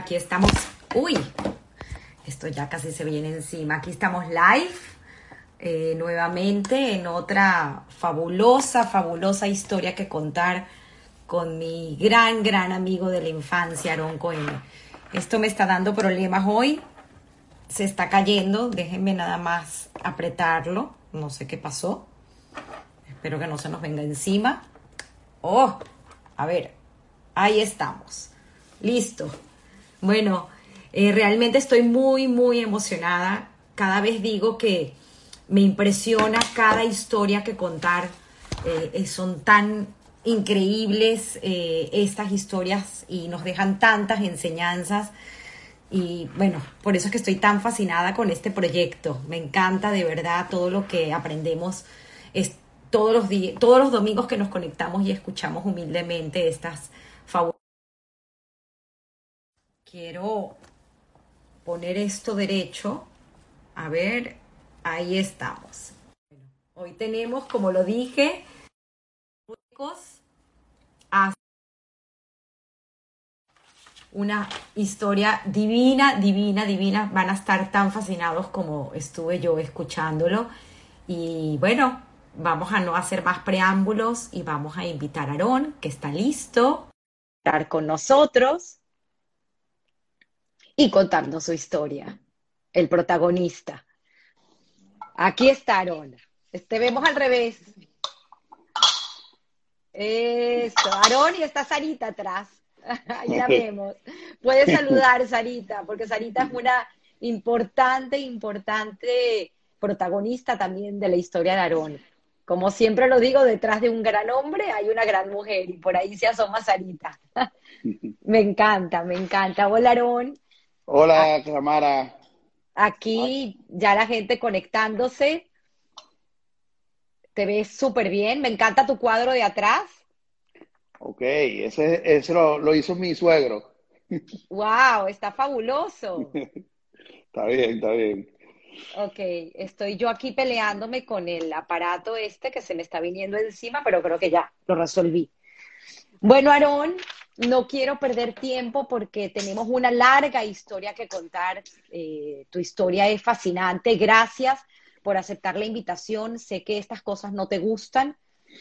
aquí estamos. Uy, esto ya casi se viene encima. Aquí estamos live eh, nuevamente en otra fabulosa, fabulosa historia que contar con mi gran, gran amigo de la infancia, Aaron Cohen. Esto me está dando problemas hoy. Se está cayendo. Déjenme nada más apretarlo. No sé qué pasó. Espero que no se nos venga encima. Oh, a ver, ahí estamos. Listo. Bueno, eh, realmente estoy muy, muy emocionada. Cada vez digo que me impresiona cada historia que contar. Eh, eh, son tan increíbles estas historias y nos dejan tantas enseñanzas. Y bueno, por eso es que estoy tan fascinada con este proyecto. Me encanta de verdad todo lo que aprendemos es, todos, los días, todos los domingos que nos conectamos y escuchamos humildemente estas favores. Quiero poner esto derecho. A ver, ahí estamos. Hoy tenemos, como lo dije, una historia divina, divina, divina. Van a estar tan fascinados como estuve yo escuchándolo. Y bueno, vamos a no hacer más preámbulos y vamos a invitar a Aarón, que está listo, a estar con nosotros y contarnos su historia, el protagonista. Aquí está Aarón. Este vemos al revés. Eso, Aarón y está Sarita atrás. Ahí la vemos. Puedes saludar, Sarita, porque Sarita es una importante, importante protagonista también de la historia de Aarón. Como siempre lo digo, detrás de un gran hombre hay una gran mujer y por ahí se asoma Sarita. me encanta, me encanta. Hola, Aarón. Hola, Tamara. Aquí ya la gente conectándose. Te ves súper bien. Me encanta tu cuadro de atrás. Ok, ese, ese lo, hizo mi suegro. ¡Wow! Está fabuloso. está bien, está bien. Ok, estoy yo aquí peleándome con el aparato este que se me está viniendo encima, pero creo que ya lo resolví. Bueno, Aarón, no quiero perder tiempo porque tenemos una larga historia que contar. Eh, tu historia es fascinante. Gracias por aceptar la invitación. Sé que estas cosas no te gustan.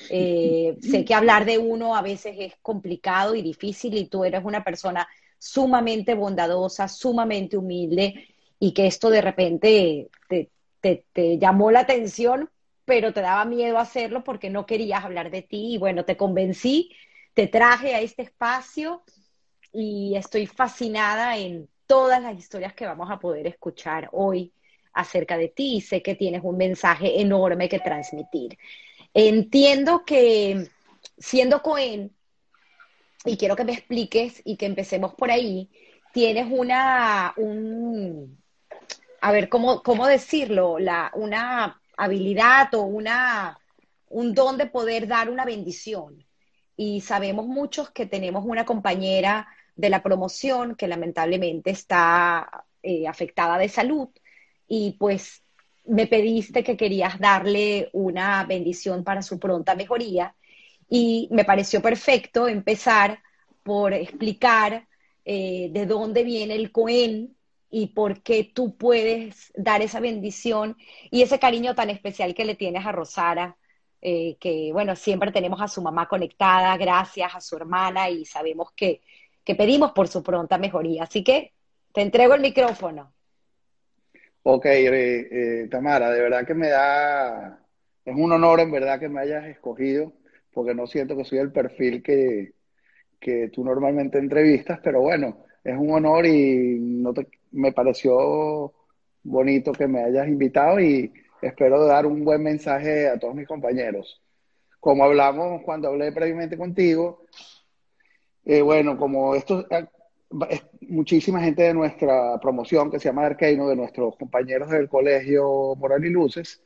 Eh, sé que hablar de uno a veces es complicado y difícil y tú eres una persona sumamente bondadosa, sumamente humilde y que esto de repente te, te llamó la atención, pero te daba miedo hacerlo porque no querías hablar de ti y bueno, te convencí te traje a este espacio y estoy fascinada en todas las historias que vamos a poder escuchar hoy acerca de ti sé que tienes un mensaje enorme que transmitir. Entiendo que siendo Cohen, y quiero que me expliques y que empecemos por ahí, tienes una, un, a ver, ¿cómo, cómo decirlo? La, una habilidad o una, un don de poder dar una bendición y sabemos muchos que tenemos una compañera de la promoción que lamentablemente está eh, afectada de salud y pues me pediste que querías darle una bendición para su pronta mejoría y me pareció perfecto empezar por explicar eh, de dónde viene el Cohen y por qué tú puedes dar esa bendición y ese cariño tan especial que le tienes a Rosara eh, que bueno, siempre tenemos a su mamá conectada, gracias a su hermana y sabemos que, que pedimos por su pronta mejoría. Así que te entrego el micrófono. Ok, eh, eh, Tamara, de verdad que me da, es un honor en verdad que me hayas escogido, porque no siento que soy el perfil que, que tú normalmente entrevistas, pero bueno, es un honor y no me pareció bonito que me hayas invitado y espero dar un buen mensaje a todos mis compañeros. Como hablamos cuando hablé previamente contigo, eh, bueno, como esto eh, muchísima gente de nuestra promoción que se llama Arqueino, de nuestros compañeros del colegio Moral y Luces,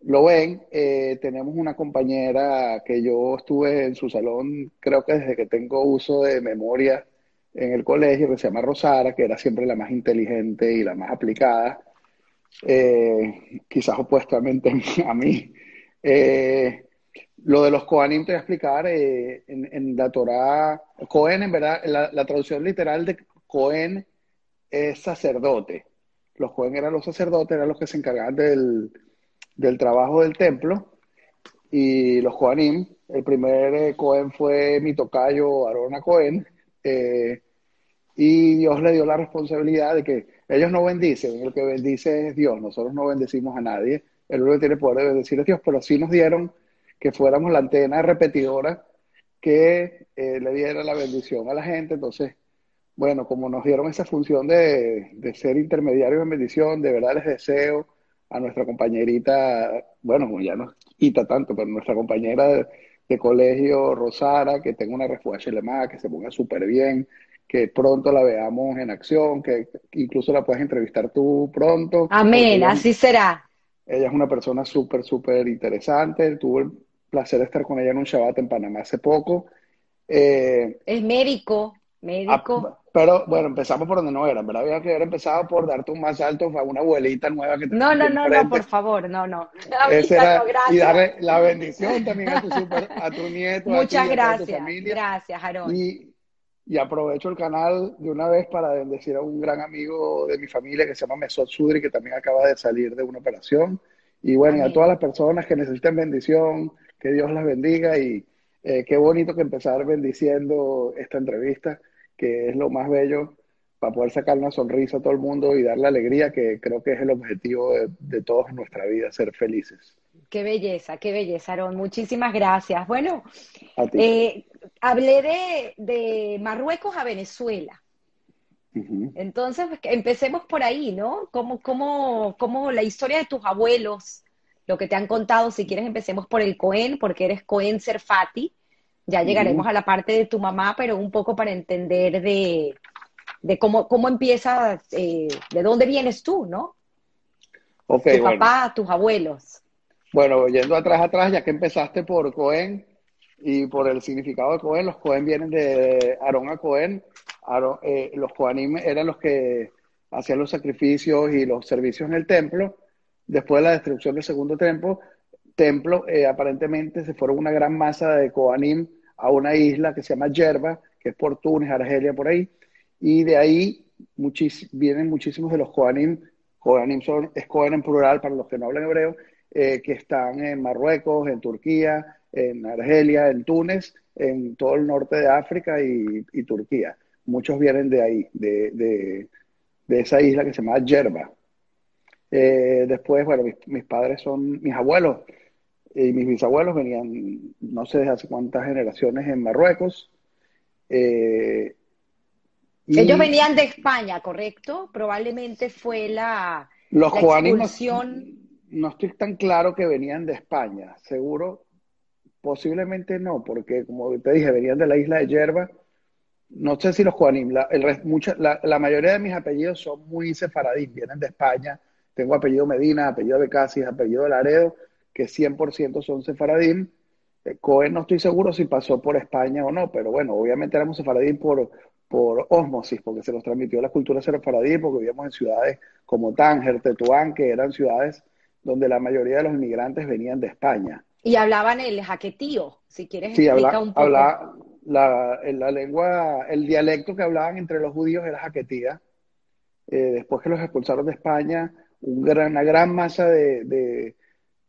lo ven, eh, tenemos una compañera que yo estuve en su salón, creo que desde que tengo uso de memoria en el colegio, que se llama Rosara, que era siempre la más inteligente y la más aplicada eh, quizás opuestamente a mí. Eh, lo de los Kohanim te voy a explicar. Eh, en, la Torah, Cohen, en verdad, la, traducción literal de Cohen es sacerdote. Los Cohen eran los sacerdotes, eran los que se encargaban del, del trabajo del templo. Y los Kohanim, el primer eh, Cohen fue mi tocayo Arona Cohen. Y Dios le dio la responsabilidad de que ellos no bendicen, el que bendice es Dios, nosotros no bendecimos a nadie, el único que tiene poder de bendecir es Dios, pero sí nos dieron que fuéramos la antena repetidora que eh, le diera la bendición a la gente, entonces, bueno, como nos dieron esa función de, de ser intermediarios en bendición, de verdad les deseo a nuestra compañerita, bueno, ya no quita tanto, pero nuestra compañera de, colegio, Rosara, que tenga una respuesta más, que se ponga súper bien, que pronto la veamos en acción, que incluso la puedas entrevistar tú pronto. Amén, así será. Ella es una persona súper, súper interesante. Tuve el placer de estar con ella en un Shabbat en Panamá hace poco. Eh, es médico, médico. Ah, pero bueno, empezamos por donde no era, ¿verdad? Había que haber empezado por darte un más alto a una abuelita nueva que te No, no, no, no, por favor, no, no. y darle la bendición también a tu, super, a tu nieto. Muchas gracias. Gracias, Aaron. Y, y aprovecho el canal de una vez para bendecir a un gran amigo de mi familia que se llama Mesot Sudri, que también acaba de salir de una operación. Y bueno, y a todas las personas que necesiten bendición, que Dios las bendiga y eh, qué bonito que empezar bendiciendo esta entrevista, que es lo más bello para poder sacar una sonrisa a todo el mundo y dar la alegría, que creo que es el objetivo de, de todos en nuestra vida, ser felices. Qué belleza, qué belleza, Aaron. Muchísimas gracias. Bueno, eh, hablé de, Marruecos a Venezuela. Entonces, pues, empecemos por ahí, ¿no? ¿Cómo, cómo, cómo la historia de tus abuelos, lo que te han contado, si quieres empecemos por el Cohen, porque eres Cohen Serfati. Ya llegaremos a la parte de tu mamá, pero un poco para entender de, cómo, cómo empieza, eh, de dónde vienes tú, ¿no? Okay, tu papá, tus abuelos. Bueno, yendo atrás, atrás, ya que empezaste por Cohen y por el significado de Cohen, los Cohen vienen de Aarón a Cohen. Eh, los Cohenim eran los que hacían los sacrificios y los servicios en el templo. Después de la destrucción del segundo templo, templo eh, aparentemente se fueron una gran masa de Coanim a una isla que se llama Yerba, que es por Túnez, Argelia, por ahí. Y de ahí vienen muchísimos de los Coanim. Coanim son, es Cohen en plural para los que no hablan hebreo, eh, que están en Marruecos, en Turquía, en Argelia, en Túnez, en todo el norte de África y, Turquía. Muchos vienen de ahí, de, esa isla que se llama Yerba. Eh, después, bueno, mis, padres son, mis abuelos y mis bisabuelos venían, no sé desde hace cuántas generaciones en Marruecos. Eh, Ellos venían de España, ¿correcto? Probablemente fue la, los la no estoy tan claro que venían de España, seguro, posiblemente no, porque como te dije, venían de la isla de Yerba. No sé si los Juanim, la, la, mayoría de mis apellidos son muy sefaradín, vienen de España. Tengo apellido Medina, apellido de Casis, apellido Laredo, que 100% son sefaradín. Eh, Cohen no estoy seguro si pasó por España o no, pero bueno, obviamente éramos sefaradín por, por osmosis, porque se nos transmitió la cultura sefaradí, porque vivíamos en ciudades como Tánger, Tetuán, que eran ciudades donde la mayoría de los inmigrantes venían de España. Y hablaban el jaquetío, si quieres sí, habla, un poco. la, la, lengua, el dialecto que hablaban entre los judíos era jaquetía. Eh, después que los expulsaron de España, un gran, una gran masa de,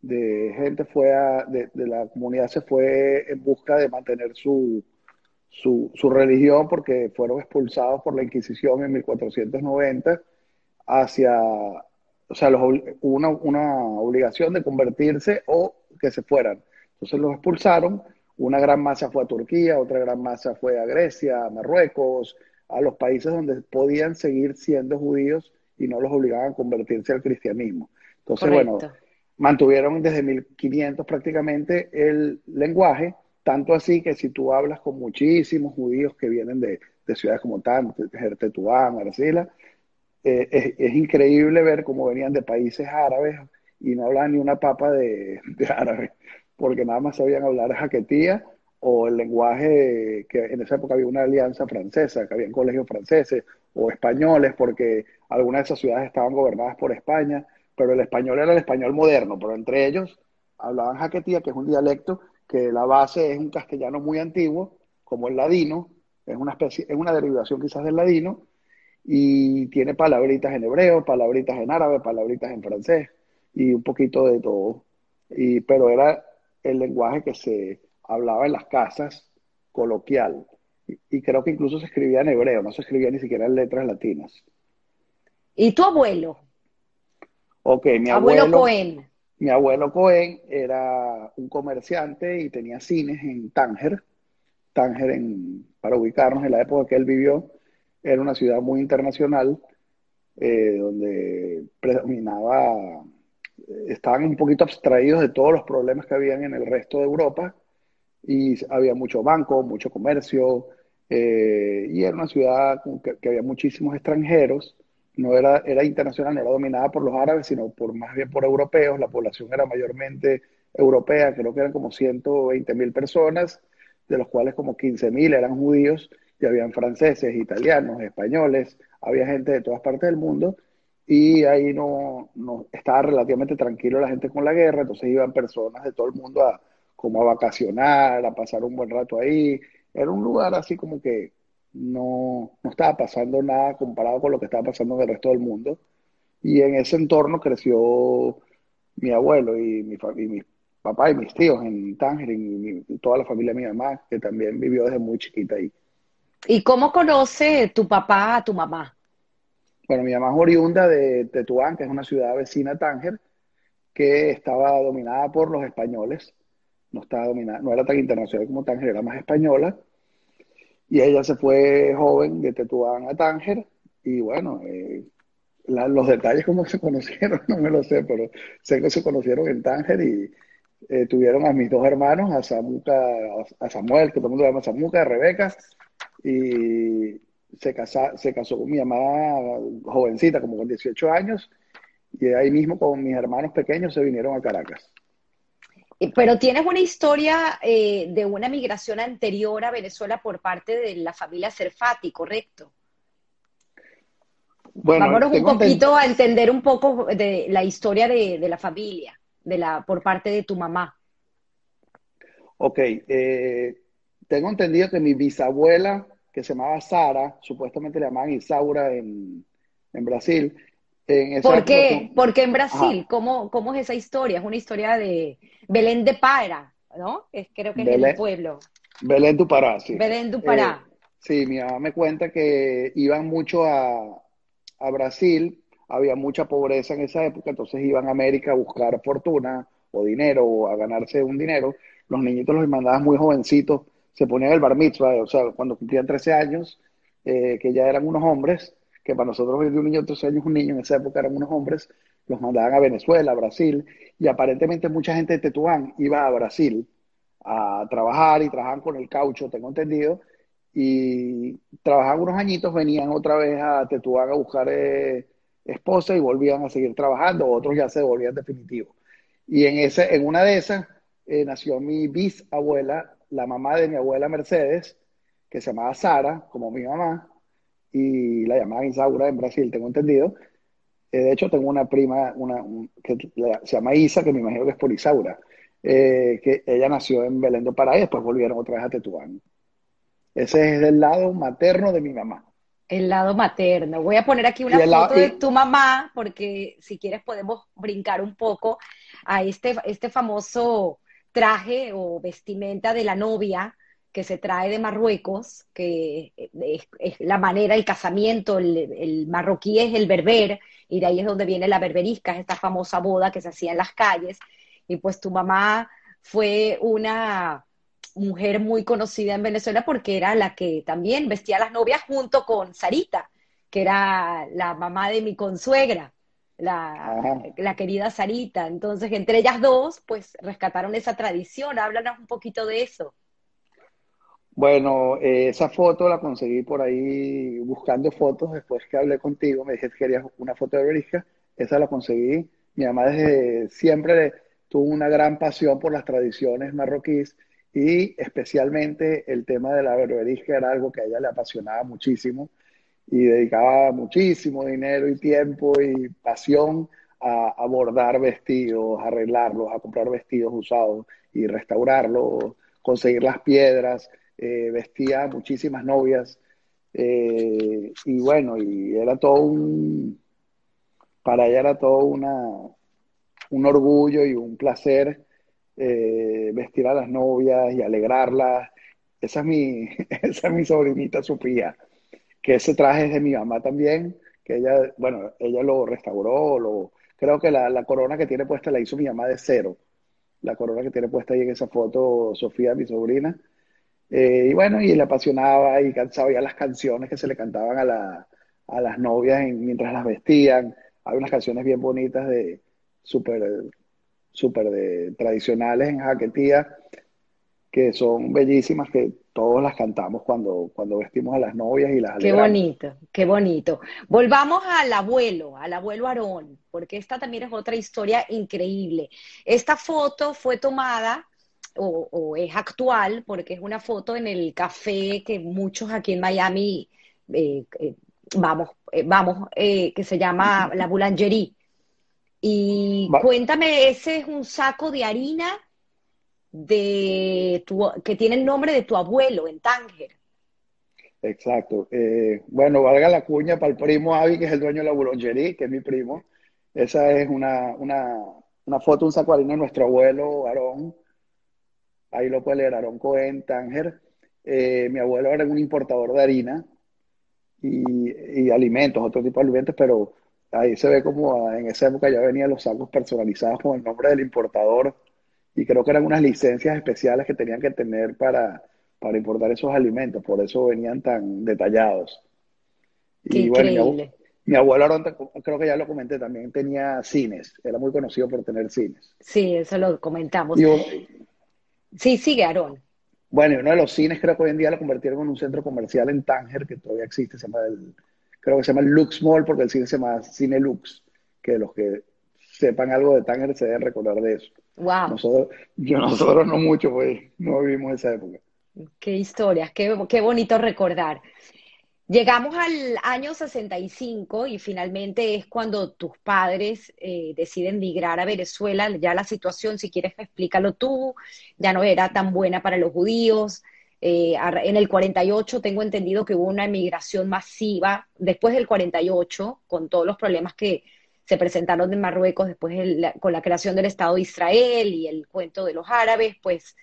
gente fue de, la comunidad se fue en busca de mantener su, su, su, religión porque fueron expulsados por la Inquisición en 1490 hacia, o sea, los, hubo una, una, obligación de convertirse o que se fueran. Entonces los expulsaron, una gran masa fue a Turquía, otra gran masa fue a Grecia, a Marruecos, a los países donde podían seguir siendo judíos y no los obligaban a convertirse al cristianismo. Entonces, bueno, mantuvieron desde 1500 prácticamente el lenguaje, tanto así que si tú hablas con muchísimos judíos que vienen de, de ciudades como Tant, Tetuán, Arcila, eh, es, increíble ver cómo venían de países árabes y no hablaban ni una papa de, árabe, porque nada más sabían hablar jaquetía o el lenguaje que en esa época había una alianza francesa, que había colegios franceses o españoles, porque algunas de esas ciudades estaban gobernadas por España, pero el español era el español moderno, pero entre ellos hablaban jaquetía, que es un dialecto que la base es un castellano muy antiguo, como el ladino, es una especie, es una derivación quizás del ladino, y tiene palabritas en hebreo, palabritas en árabe, palabritas en francés, y un poquito de todo. Y, pero era el lenguaje que se hablaba en las casas coloquial. Y, creo que incluso se escribía en hebreo, no se escribía ni siquiera en letras latinas. ¿Y tu abuelo? Ok, mi abuelo, abuelo Cohen. Mi abuelo Cohen era un comerciante y tenía cines en Tánger. Tánger, en, para ubicarnos en la época que él vivió, era una ciudad muy internacional, eh, donde predominaba, estaban un poquito abstraídos de todos los problemas que habían en el resto de Europa y había mucho banco, mucho comercio, eh, y era una ciudad que, había muchísimos extranjeros, no era, era internacional, no era dominada por los árabes, sino por más bien por europeos, la población era mayormente europea, creo que eran como 120 mil personas, de los cuales como 15 mil eran judíos, y habían franceses, italianos, españoles, había gente de todas partes del mundo, y ahí no, estaba relativamente tranquilo la gente con la guerra, entonces iban personas de todo el mundo a, como a vacacionar, a pasar un buen rato ahí. Era un lugar así como que no, no estaba pasando nada comparado con lo que estaba pasando en el resto del mundo. Y en ese entorno creció mi abuelo y mi, y mi papá y mis tíos en Tánger y, toda la familia de mi mamá, que también vivió desde muy chiquita ahí. ¿Y cómo conoce tu papá a tu mamá? Bueno, mi mamá es oriunda de Tetuán, que es una ciudad vecina a Tánger, que estaba dominada por los españoles no estaba dominada, no era tan internacional como Tánger, era más española. Y ella se fue joven de Tetuán a Tánger y bueno, eh, los detalles cómo se conocieron, no me lo sé, pero sé que se conocieron en Tánger y eh, tuvieron a mis dos hermanos, a, Samuca, a Samuel, que todo el mundo llama Samuca, a Rebeca, y se, casa, se casó con mi mamá jovencita, como con 18 años, y ahí mismo con mis hermanos pequeños se vinieron a Caracas. Eh, pero tienes una historia eh, de una migración anterior a Venezuela por parte de la familia Cerfati, ¿correcto? Bueno, Vámonos un poquito a entender un poco de la historia de, la familia, de la, por parte de tu mamá. Ok, eh, tengo entendido que mi bisabuela, que se llamaba Sara, supuestamente le llamaban Isaura en, en Brasil, ¿Por qué? Porque en Brasil, ¿cómo, ¿cómo, es esa historia? Es una historia de Belén de Para, ¿no? Es, creo que es el pueblo. Belén du Pará, sí. Belén du Pará. Eh, sí, mi mamá me cuenta que iban mucho a, a, Brasil, había mucha pobreza en esa época, entonces iban a América a buscar fortuna o dinero o a ganarse un dinero. Los niñitos los mandaban muy jovencitos, se ponían el bar mitzvah, o sea, cuando cumplían 13 años, eh, que ya eran unos hombres, que para nosotros de un niño de 13 años un niño, en esa época eran unos hombres, los mandaban a Venezuela, a Brasil, y aparentemente mucha gente de Tetuán iba a Brasil a trabajar y trabajaban con el caucho, tengo entendido, y trabajaban unos añitos, venían otra vez a Tetuán a buscar eh, esposa y volvían a seguir trabajando, otros ya se volvían definitivos. Y en, ese, en una de esas eh, nació mi bisabuela, la mamá de mi abuela Mercedes, que se llamaba Sara, como mi mamá, y la llamaban Isaura en Brasil, tengo entendido. Eh, de hecho, tengo una prima una, que se llama Isa, que me imagino que es por Isaura, eh, que ella nació en Belén do Pará y después volvieron otra vez a Tetuán. Ese es el lado materno de mi mamá. El lado materno. Voy a poner aquí una foto de tu mamá, porque si quieres podemos brincar un poco a este, este famoso traje o vestimenta de la novia que se trae de Marruecos, que es, la manera, el casamiento, el, marroquí es el berber, y de ahí es donde viene la berberisca, esta famosa boda que se hacía en las calles, y pues tu mamá fue una mujer muy conocida en Venezuela porque era la que también vestía las novias junto con Sarita, que era la mamá de mi consuegra, la, la, querida Sarita. Entonces, entre ellas dos, pues rescataron esa tradición. Háblanos un poquito de eso. Bueno, eh, esa foto la conseguí por ahí buscando fotos después que hablé contigo. Me dijiste que querías una foto de Berisca. Esa la conseguí. Mi mamá desde siempre tuvo una gran pasión por las tradiciones marroquíes y especialmente el tema de la berberisca era algo que a ella le apasionaba muchísimo y dedicaba muchísimo dinero y tiempo y pasión a, bordar vestidos, a arreglarlos, a comprar vestidos usados y restaurarlos, conseguir las piedras, eh, vestía muchísimas novias. Eh, y bueno, y era todo un, para ella era todo una, un orgullo y un placer eh, vestir a las novias y alegrarlas. Esa es mi, esa es mi sobrinita Sofía, que ese traje es de mi mamá también, que ella, bueno, ella lo restauró, lo, creo que la, corona que tiene puesta la hizo mi mamá de cero. La corona que tiene puesta ahí en esa foto, Sofía, mi sobrina. Eh, y bueno, y le apasionaba y sabía las canciones que se le cantaban a, a las novias mientras las vestían. Hay unas canciones bien bonitas de súper super de tradicionales en Jaquetía que son bellísimas, que todos las cantamos cuando, cuando vestimos a las novias y las Qué bonito, qué bonito. Volvamos al abuelo, al abuelo Aarón, porque esta también es otra historia increíble. Esta foto fue tomada o, es actual porque es una foto en el café que muchos aquí en Miami eh, eh, vamos, eh, vamos, que se llama la Boulangerie. Y cuéntame, ese es un saco de harina de tu, que tiene el nombre de tu abuelo en Tánger. Exacto. Eh, bueno, valga la cuña para el primo Avi, que es el dueño de la boulangerie, que es mi primo. Esa es una, una, una foto, un saco de nuestro abuelo Aarón. Ahí lo puede leer, Aarón Cohen, Tánger. Eh, mi abuelo era un importador de harina y, y, alimentos, otro tipo de alimentos, pero ahí se ve como en esa época ya venían los sacos personalizados con el nombre del importador y creo que eran unas licencias especiales que tenían que tener para, para importar esos alimentos, por eso venían tan detallados. y bueno, mi, abuelo, creo que ya lo comenté, también tenía cines, era muy conocido por tener cines. Sí, eso lo comentamos. sí, sigue, Aarón. Bueno, uno de los cines creo que hoy en día lo convirtieron en un centro comercial en Tánger, que todavía existe, se llama el, creo que se llama el Lux Mall, porque el cine se llama Cine Lux, que los que sepan algo de Tánger se deben recordar de eso. Wow. Nosotros, yo, nosotros no mucho, pues no vivimos esa época. Qué historias, qué, qué bonito recordar. Llegamos al año 65 y finalmente es cuando tus padres eh, deciden migrar a Venezuela. Ya la situación, si quieres, explícalo tú, ya no era tan buena para los judíos. Eh, en el 48 tengo entendido que hubo una emigración masiva después del 48, con todos los problemas que, se presentaron en Marruecos después con la creación del Estado de Israel y el cuento de los árabes, pues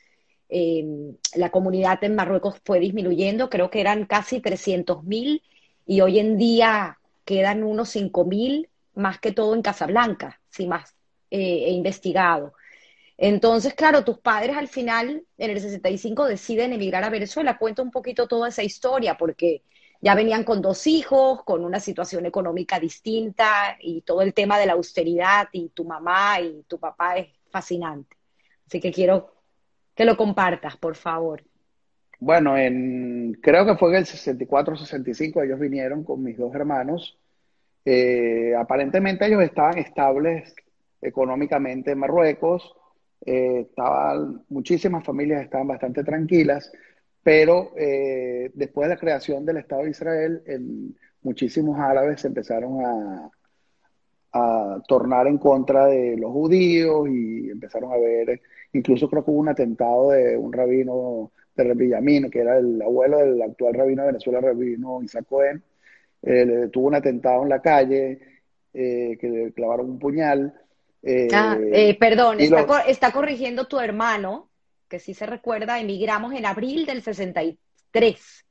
em, la comunidad en Marruecos fue disminuyendo, creo que eran casi 300.000 y hoy en día quedan unos 5.000, más que todo en Casablanca, si más eh, he investigado. Entonces, claro, tus padres al final, en el 65, deciden emigrar a Venezuela. Cuenta un poquito toda esa historia, porque ya venían con dos hijos, con una situación económica distinta y todo el tema de la austeridad y tu mamá y tu papá es fascinante. Así que quiero que lo compartas, por favor. Bueno, en, creo que fue en el 64 65 ellos vinieron con mis dos hermanos. Eh, aparentemente ellos estaban estables económicamente en Marruecos. Eh, estaban, muchísimas familias estaban bastante tranquilas pero eh, después de la creación del Estado de Israel, muchísimos árabes empezaron a, tornar en contra de los judíos y empezaron a ver, incluso creo que hubo un atentado de un rabino de Villamino, que era el abuelo del actual rabino de Venezuela, rabino Isaac Cohen, eh, tuvo un atentado en la calle, eh, que le clavaron un puñal. ah, perdón, está corrigiendo tu hermano, que sí se recuerda, emigramos en abril del 63.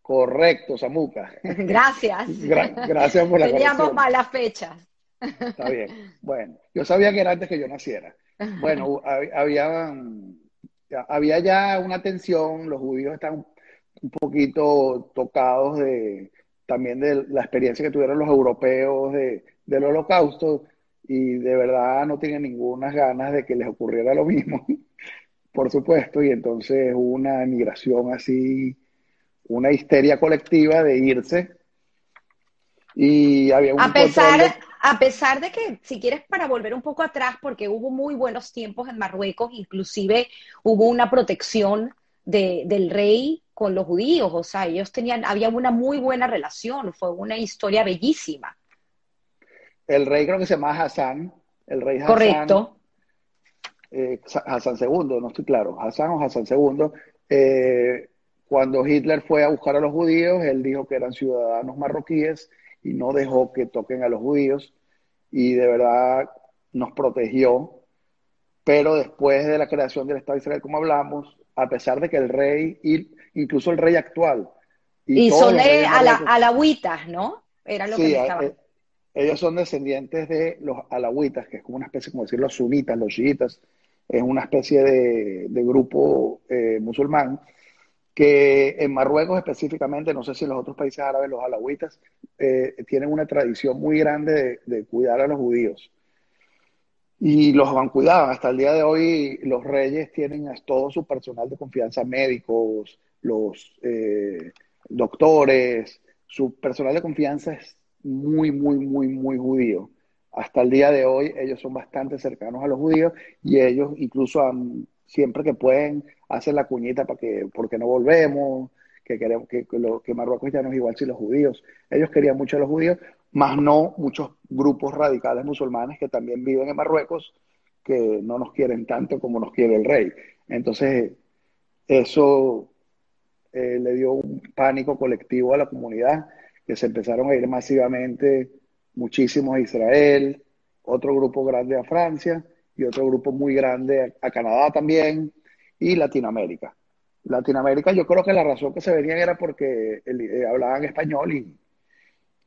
Correcto, Samuca. Gracias. gracias por la Teníamos malas fechas. Está bien. Bueno, yo sabía que era antes que yo naciera. Bueno, había, había ya una tensión, los judíos están un poquito tocados de también de la experiencia que tuvieron los europeos de, del holocausto y de verdad no tienen ninguna ganas de que les ocurriera lo mismo. Por supuesto, y entonces hubo una migración así, una histeria colectiva de irse. Y había un a pesar, a pesar de que, si quieres, para volver un poco atrás, porque hubo muy buenos tiempos en Marruecos, inclusive hubo una protección de, del rey con los judíos, o sea, ellos tenían, había una muy buena relación, fue una historia bellísima. el rey creo que se llama Hassan, el rey Hassan. Correcto. Eh, Hassan II, no estoy claro, Hassan o Hassan II. Eh, cuando Hitler fue a buscar a los judíos, él dijo que eran ciudadanos marroquíes y no dejó que toquen a los judíos y de verdad nos protegió. Pero después de la creación del Estado de Israel, como hablamos, a pesar de que el rey, incluso el rey actual, y, son de alahuitas, ¿no? Era lo que estaba... Eh, ellos son descendientes de los alahuitas, que es como una especie, como decir, los sunitas, los chiitas, es una especie de, grupo eh, musulmán que en Marruecos específicamente, no sé si en los otros países árabes, los alahuitas eh, tienen una tradición muy grande de, cuidar a los judíos. Y los han cuidado. Hasta el día de hoy los reyes tienen a todo su personal de confianza, médicos, los eh, doctores, su personal de confianza es muy, muy, muy, muy judío. Hasta el día de hoy ellos son bastante cercanos a los judíos y ellos incluso siempre que pueden hacen la cuñita para que, porque no volvemos, que queremos que, que Marruecos ya no es igual si los judíos. Ellos querían mucho a los judíos, más no muchos grupos radicales musulmanes que también viven en Marruecos que no nos quieren tanto como nos quiere el rey. Entonces, eso eh, le dio un pánico colectivo a la comunidad, que se empezaron a ir masivamente muchísimos a Israel, otro grupo grande a Francia y otro grupo muy grande a, Canadá también y Latinoamérica. Latinoamérica yo creo que la razón que se venían era porque eh, hablaban español y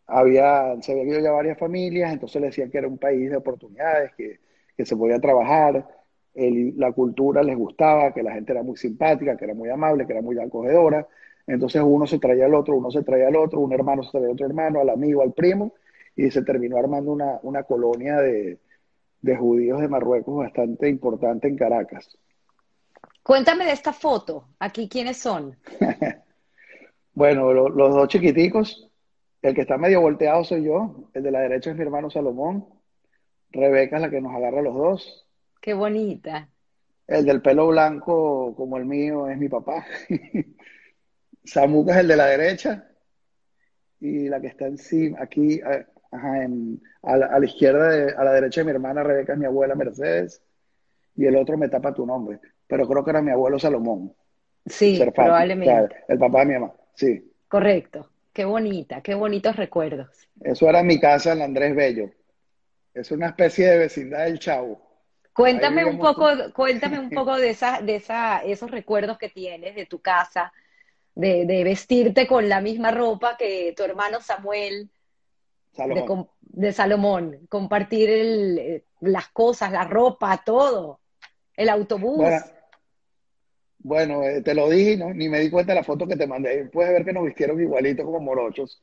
había, se habían ido ya varias familias, entonces le decían que era un país de oportunidades, que, que se podía trabajar, la cultura les gustaba, que la gente era muy simpática, que era muy amable, que era muy acogedora. Entonces uno se traía al otro, uno se traía al otro, un hermano se traía al otro hermano, al amigo, al primo, y se terminó armando una, una colonia de, de judíos de Marruecos bastante importante en Caracas. Cuéntame de esta foto. Aquí, ¿quiénes son? bueno, los dos chiquiticos. El que está medio volteado soy yo. El de la derecha es mi hermano Salomón. Rebeca es la que nos agarra los dos. Qué bonita. El del pelo blanco, como el mío, es mi papá. Samuca es el de la derecha. Y la que está encima, aquí, a, la, izquierda, a la derecha de mi hermana Rebeca es mi abuela Mercedes. Y el otro me tapa tu nombre. Pero creo que era mi abuelo Salomón. Sí, probablemente. el papá de mi mamá, sí. Correcto. Qué bonita, qué bonitos recuerdos. Eso era mi casa en Andrés Bello. Es una especie de vecindad del Chavo. Cuéntame un poco, cuéntame un poco de esa, de esa, esos recuerdos que tienes de tu casa, de, vestirte con la misma ropa que tu hermano Samuel, De, Salomón, compartir eh, las cosas, la ropa, todo, el autobús. Bueno, eh, te lo dije, ¿no? ni me di cuenta de la foto que te mandé. Puedes ver que nos vistieron igualitos como morochos.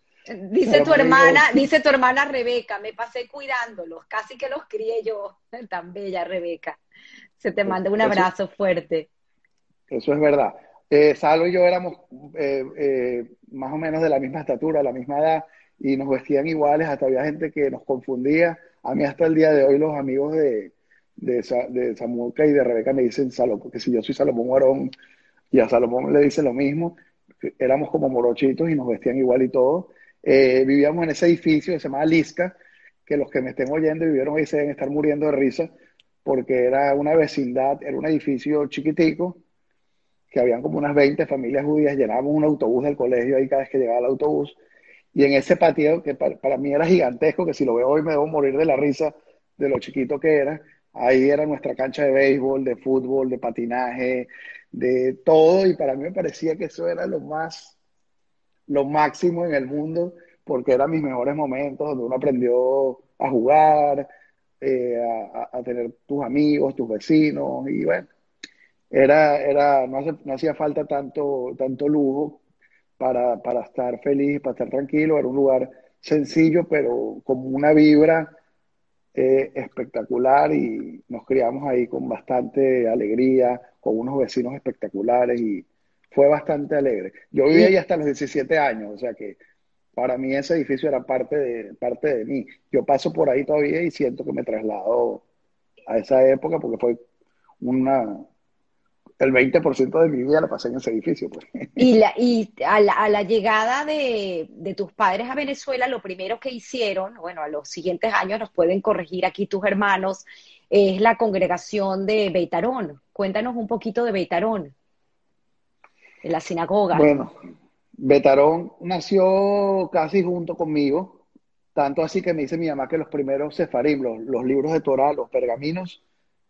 Dice tu hermana, dice tu hermana Rebeca, me pasé cuidándolos, casi que los crié yo, tan bella Rebeca. Se te manda un abrazo fuerte. Eso es verdad. Eh, Salo y yo éramos eh, eh, más o menos de la misma estatura, la misma edad, y nos vestían iguales, hasta había gente que nos confundía. A mí hasta el día de hoy los amigos de, de, de y de Rebeca me dicen Salomón, porque si yo soy Salomón Guarón y a Salomón le dice lo mismo, éramos como morochitos y nos vestían igual y todo. Eh, vivíamos en ese edificio que se llamaba Lisca, que los que me estén oyendo vivieron ahí se deben estar muriendo de risa, porque era una vecindad, era un edificio chiquitico, que habían como unas 20 familias judías, llenábamos un autobús del colegio ahí cada vez que llegaba el autobús, y en ese patio, que para, mí era gigantesco, que si lo veo hoy me debo morir de la risa de lo chiquito que era, ahí era nuestra cancha de béisbol, de fútbol, de patinaje, de todo, y para mí me parecía que eso era lo más lo máximo en el mundo porque eran mis mejores momentos donde uno aprendió a jugar, eh, a, tener tus amigos, tus vecinos. Y bueno, era, era, no, hacía falta tanto, tanto lujo para, para estar feliz, para estar tranquilo, era un lugar sencillo pero como una vibra eh, espectacular y nos criamos ahí con bastante alegría, con unos vecinos espectaculares y fue bastante alegre. Yo viví ahí hasta los 17 años, o sea que para mí ese edificio era parte de, parte de mí. Yo paso por ahí todavía y siento que me traslado a esa época porque fue una... el 20% de mi vida la pasé en ese edificio. Pues. Y, la, y a, la, a la llegada de, de, tus padres a Venezuela, lo primero que hicieron, bueno, a los siguientes años nos pueden corregir aquí tus hermanos, es la congregación de Beitarón. Cuéntanos un poquito de Beitarón, de la sinagoga. Bueno, Betarón nació casi junto conmigo, tanto así que me dice mi mamá que los primeros sefarim, los, los libros de Torah, los pergaminos,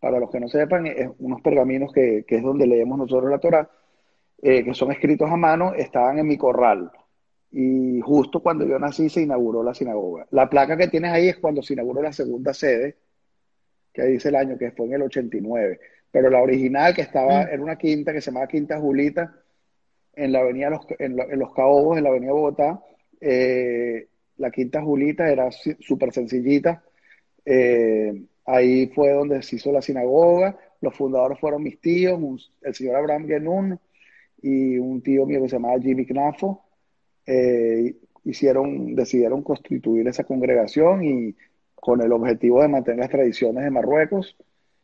para los que no sepan, es unos pergaminos que, que es donde leemos nosotros la Torah, eh, que son escritos a mano, estaban en mi corral. Y justo cuando yo nací se inauguró la sinagoga. La placa que tienes ahí es cuando se inauguró la segunda sede, que dice el año, que fue en el 89. Pero la original, que estaba, mm. era una quinta que se llamaba Quinta Julita, en la avenida Los, en, en Los Caobos, en la avenida Bogotá. Eh, la Quinta Julita era súper sencillita. Eh, ahí fue donde se hizo la sinagoga. Los fundadores fueron mis tíos, el señor Abraham Genun y un tío mío que se llamaba Jimmy Knafo. Eh, hicieron, decidieron constituir esa congregación y con el objetivo de mantener las tradiciones de Marruecos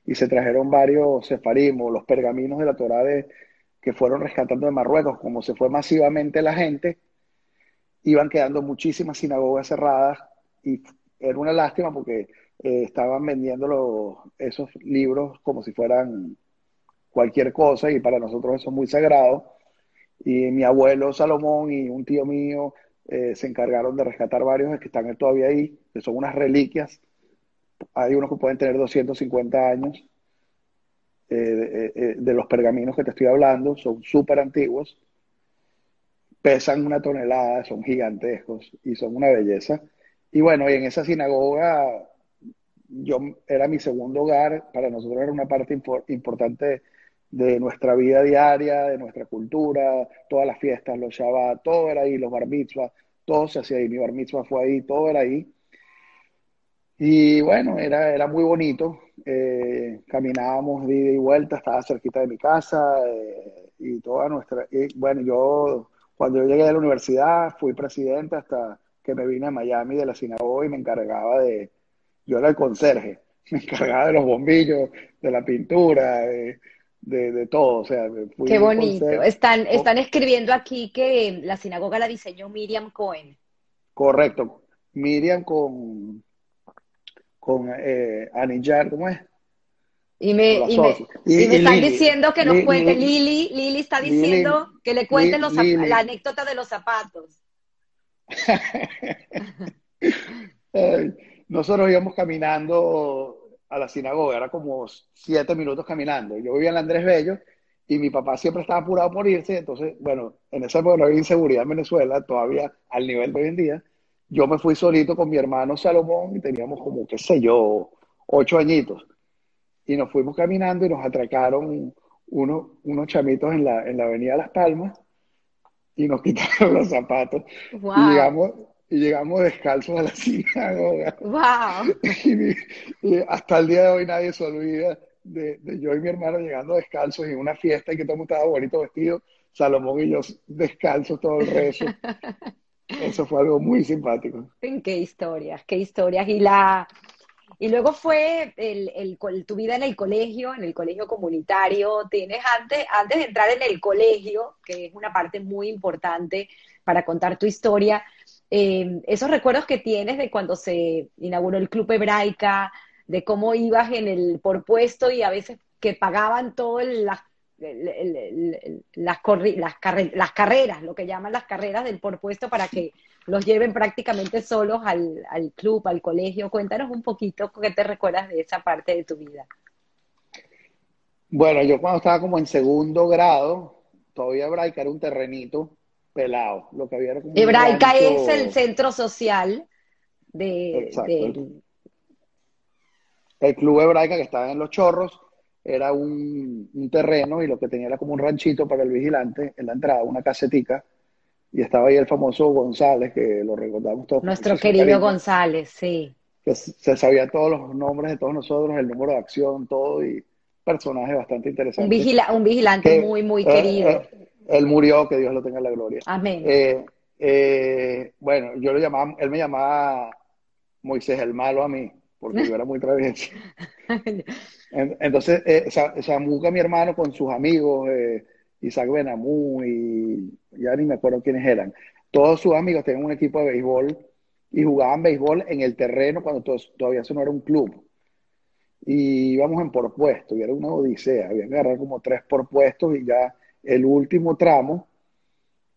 y se trajeron varios sefarismos, los pergaminos de la Torá de, que fueron rescatando de Marruecos, como se fue masivamente la gente, iban quedando muchísimas sinagogas cerradas y era una lástima porque eh, estaban vendiendo esos libros como si fueran cualquier cosa y para nosotros eso es muy sagrado. Y mi abuelo Salomón y un tío mío eh, se encargaron de rescatar varios que están todavía ahí, que son unas reliquias. Hay unos que pueden tener 250 años eh, de los pergaminos que te estoy hablando, son súper antiguos, pesan una tonelada, son gigantescos y son una belleza. Y bueno, y en esa sinagoga yo era mi segundo hogar, para nosotros era una parte importante de nuestra vida diaria, de nuestra cultura, todas las fiestas, los Shabbat, todo era ahí, los bar mitzvah, todo se hacía ahí, mi bar mitzvah fue ahí, todo era ahí. Y bueno, era, era muy bonito, eh, caminábamos de ida y vuelta, estaba cerquita de mi casa eh, y toda nuestra... Y bueno, yo cuando yo llegué a la universidad fui presidente hasta que me vine a Miami de la sinagoga y me encargaba de, yo era el conserje, me encargaba de los bombillos, de la pintura, de, de, todo. O sea, Qué bonito. Están, están escribiendo aquí que la sinagoga la diseñó Miriam Cohen. Correcto. Miriam con, con eh, Anillar, ¿cómo es? Y me, y me, y, me están diciendo que nos cuente, Lili, Lili está diciendo que le cuenten los, la anécdota de los zapatos. nosotros íbamos caminando a la sinagoga, era como siete minutos caminando. Yo vivía en Andrés Bello y mi papá siempre estaba apurado por irse, entonces, bueno, en esa época no había inseguridad en Venezuela, todavía al nivel de hoy en día. Yo me fui solito con mi hermano Salomón y teníamos como, qué sé yo, ocho añitos. Y nos fuimos caminando y nos atracaron unos, unos chamitos en la, en la avenida Las Palmas y nos quitaron los zapatos. Y llegamos, y llegamos descalzos a la sinagoga. ¡Wow! Y, hasta el día de hoy nadie se olvida de, yo y mi hermano llegando descalzos en una fiesta y que todo el mundo estaba bonito vestido, Salomón y yo descalzos todo el resto. Eso fue algo muy simpático. Qué historias, qué historias. Y la y luego fue el, el, tu vida en el colegio, en el colegio comunitario. Tienes antes, antes de entrar en el colegio, que es una parte muy importante para contar tu historia, eh, esos recuerdos que tienes de cuando se inauguró el Club Hebraica, de cómo ibas en el por puesto y a veces que pagaban todo las, las, las, carreras, lo que llaman las carreras del por puesto para que los lleven prácticamente solos al, al club, al colegio. Cuéntanos un poquito qué te recuerdas de esa parte de tu vida. Bueno, yo cuando estaba como en segundo grado, todavía Hebraica era un terrenito pelado. Lo que había Hebraica es el centro social de, El club Hebraica que estaba en Los Chorros era un, terreno y lo que tenía era como un ranchito para el vigilante en la entrada, una casetica. Y estaba ahí el famoso González, que lo recordamos todos. Nuestro querido González, sí. Que se sabía todos los nombres de todos nosotros, el número de acción, todo, y personaje bastante interesante. Un, vigilante muy, muy eh, querido. Eh, él murió, que Dios lo tenga en la gloria. Amén. Eh, eh, bueno, yo lo llamaba, él me llamaba Moisés el malo a mí, porque yo era muy travieso. Entonces, eh, Samuca, mi hermano, con sus amigos, eh, Isaac Benamú y ya ni me acuerdo quiénes eran, todos sus amigos tenían un equipo de béisbol y jugaban béisbol en el terreno cuando todavía eso no era un club. Y íbamos en por puesto, y era una odisea, había que agarrar como tres por puestos y ya el último tramo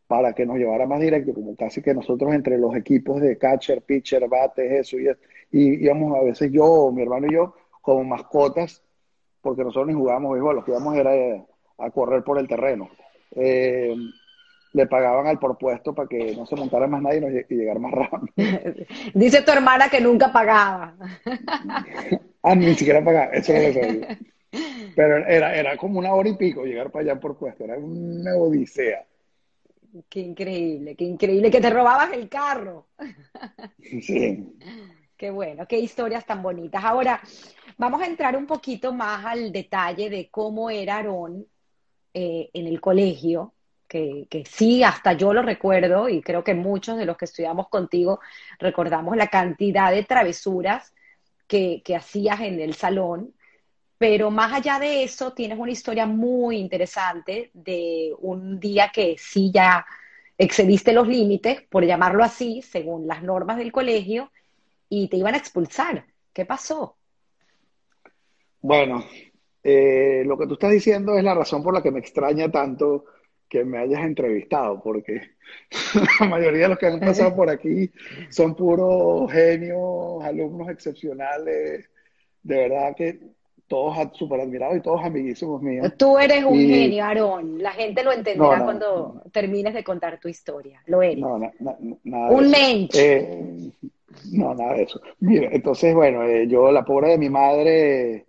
para que nos llevara más directo, como casi que nosotros entre los equipos de catcher, pitcher, bates, eso y, y íbamos a veces yo, mi hermano y yo, como mascotas, porque nosotros ni jugábamos béisbol, lo que íbamos era a correr por el terreno. Eh, le pagaban al propuesto para que no se montara más nadie y, llegar más rápido. Dice tu hermana que nunca pagaba. ah, ni siquiera pagaba, eso no lo sabía. Pero era, era como una hora y pico llegar para allá por puesto, era una odisea. Qué increíble, qué increíble, que te robabas el carro. Sí. Qué bueno, qué historias tan bonitas. Ahora, vamos a entrar un poquito más al detalle de cómo era Aarón eh, en el colegio, que, sí, hasta yo lo recuerdo y creo que muchos de los que estudiamos contigo recordamos la cantidad de travesuras que, que hacías en el salón, pero más allá de eso tienes una historia muy interesante de un día que sí ya excediste los límites, por llamarlo así, según las normas del colegio, y te iban a expulsar. ¿Qué pasó? Bueno, eh, lo que tú estás diciendo es la razón por la que me extraña tanto que me hayas entrevistado, porque la mayoría de los que han pasado por aquí son puros genios, alumnos excepcionales, de verdad que todos súper admirados y todos amiguísimos míos. Tú eres un genio, Aarón. La gente lo entenderá cuando termines de contar tu historia. Lo eres. No, nada un mensch. Eh, no, nada de eso. Mira, entonces, bueno, eh, yo, la pobre de mi madre,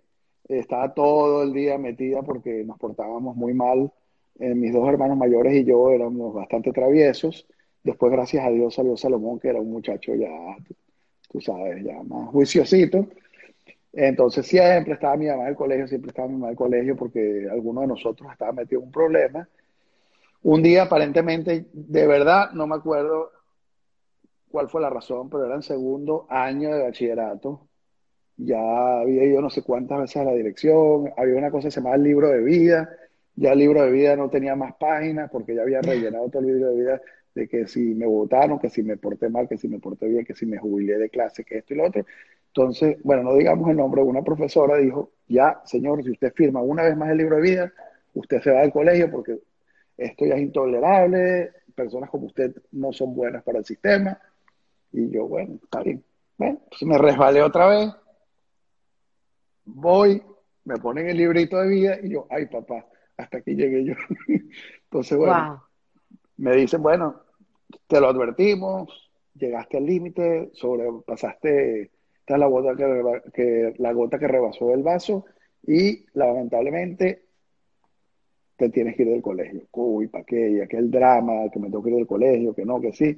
estaba todo el día metida porque nos portábamos muy mal. Eh, mis dos hermanos mayores y yo éramos bastante traviesos. Después, gracias a Dios, salió Salomón, que era un muchacho ya, tú, sabes, ya más juiciosito. Entonces siempre estaba mi mamá en el colegio, siempre estaba mi mamá en el colegio porque alguno de nosotros estaba metido en un problema. Un día aparentemente, de verdad, no me acuerdo cuál fue la razón, pero era en segundo año de bachillerato. Ya había ido no sé cuántas veces a la dirección, había una cosa que se llamaba el libro de vida, ya el libro de vida no tenía más páginas porque ya había rellenado todo el libro de vida de que si me votaron, que si me porté mal, que si me porté bien, que si me jubilé de clase, que esto y lo otro. Entonces, bueno, no digamos el nombre, una profesora dijo, ya, señor, si usted firma una vez más el libro de vida, usted se va del colegio porque esto ya es intolerable, personas como usted no son buenas para el sistema. Y yo, bueno, está bien. Bueno, pues me resbalé otra vez, voy, me ponen el librito de vida y yo, ay papá, hasta aquí llegué yo. Entonces, bueno, me dicen, bueno, te lo advertimos, llegaste al límite, sobrepasaste, esta es la gota que, la gota que rebasó el vaso y lamentablemente te tienes que ir del colegio. Uy, ¿para qué? Y aquel drama, que me tengo que ir del colegio, que no, que sí.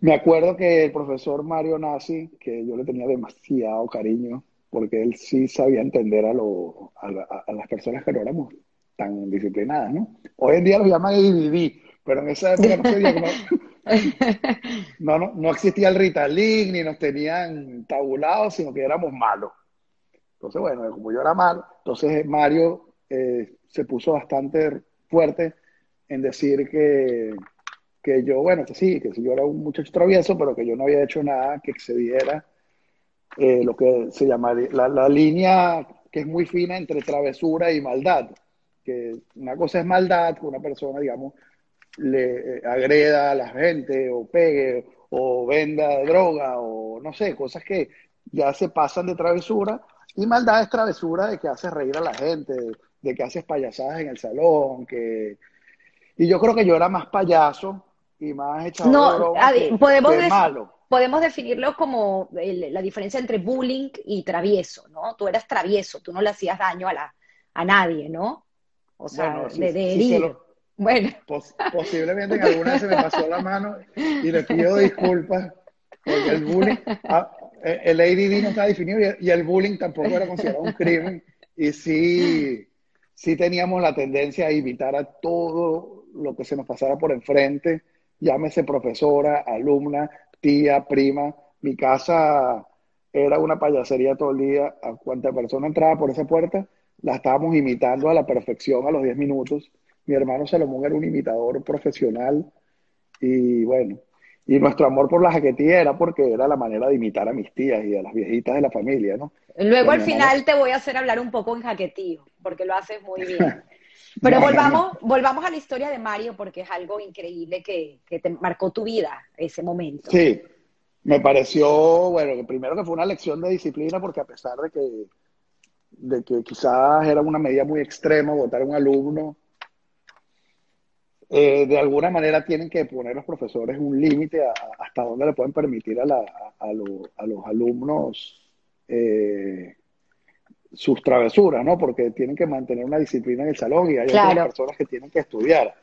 Me acuerdo que el profesor Mario Nassi, que yo le tenía demasiado cariño, porque él sí sabía entender a, a, las personas que no éramos tan disciplinadas, ¿no? Hoy en día los llaman ADD, pero en esa época no, no, no, existía el Ritalin, ni nos tenían tabulados, sino que éramos malos. Entonces, bueno, como yo era malo, entonces Mario eh, se puso bastante fuerte en decir que, que yo, bueno, que sí, que yo era un muchacho travieso, pero que yo no había hecho nada que excediera eh, lo que se llama la, la, línea que es muy fina entre travesura y maldad. Que una cosa es maldad, que una persona, digamos, le eh, agreda a la gente o pegue o venda droga o no sé, cosas que ya se pasan de travesura. Y maldad es travesura de que haces reír a la gente, de, que haces payasadas en el salón, que... Y yo creo que yo era más payaso y más echado no, podemos malo podemos definirlo como la diferencia entre bullying y travieso, ¿no? Tú eras travieso, tú no le hacías daño a, la, a nadie, ¿no? O sea, de, herir. Bueno. posiblemente en alguna se me pasó la mano y le pido disculpas porque el bullying, ah, eh, el ADD no está definido y el bullying tampoco era considerado un crimen y sí, sí teníamos la tendencia a evitar a todo lo que se nos pasara por enfrente, llámese profesora, alumna, tía, prima. Mi casa era una payasería todo el día. A cuanta persona entraba por esa puerta, la estábamos imitando a la perfección a los 10 minutos. Mi hermano Salomón era un imitador profesional y bueno, y nuestro amor por la jaquetía era porque era la manera de imitar a mis tías y a las viejitas de la familia, ¿no? Luego al final te voy a hacer hablar un poco en jaquetío, porque lo haces muy bien. Pero volvamos, volvamos a la historia de Mario, porque es algo increíble que, que te marcó tu vida ese momento. Sí, me pareció, bueno, primero que fue una lección de disciplina, porque a pesar de que, de que quizás era una medida muy extrema votar a un alumno, eh, de alguna manera tienen que poner los profesores un límite hasta dónde le pueden permitir a, la, a, los alumnos eh, sus travesuras, ¿no? Porque tienen que mantener una disciplina en el salón y hay otras personas que tienen que estudiar.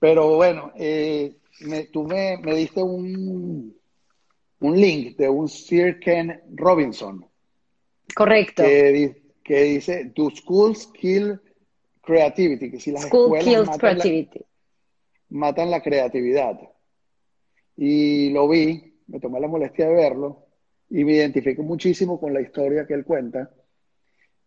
Pero bueno, eh, me, tú me, me, diste un, un link de un Sir Ken Robinson. Correcto. Que, que dice, Do schools kill creativity, que si las escuelas matan La, matan la creatividad. Y lo vi, me tomé la molestia de verlo y me identifico muchísimo con la historia que él cuenta.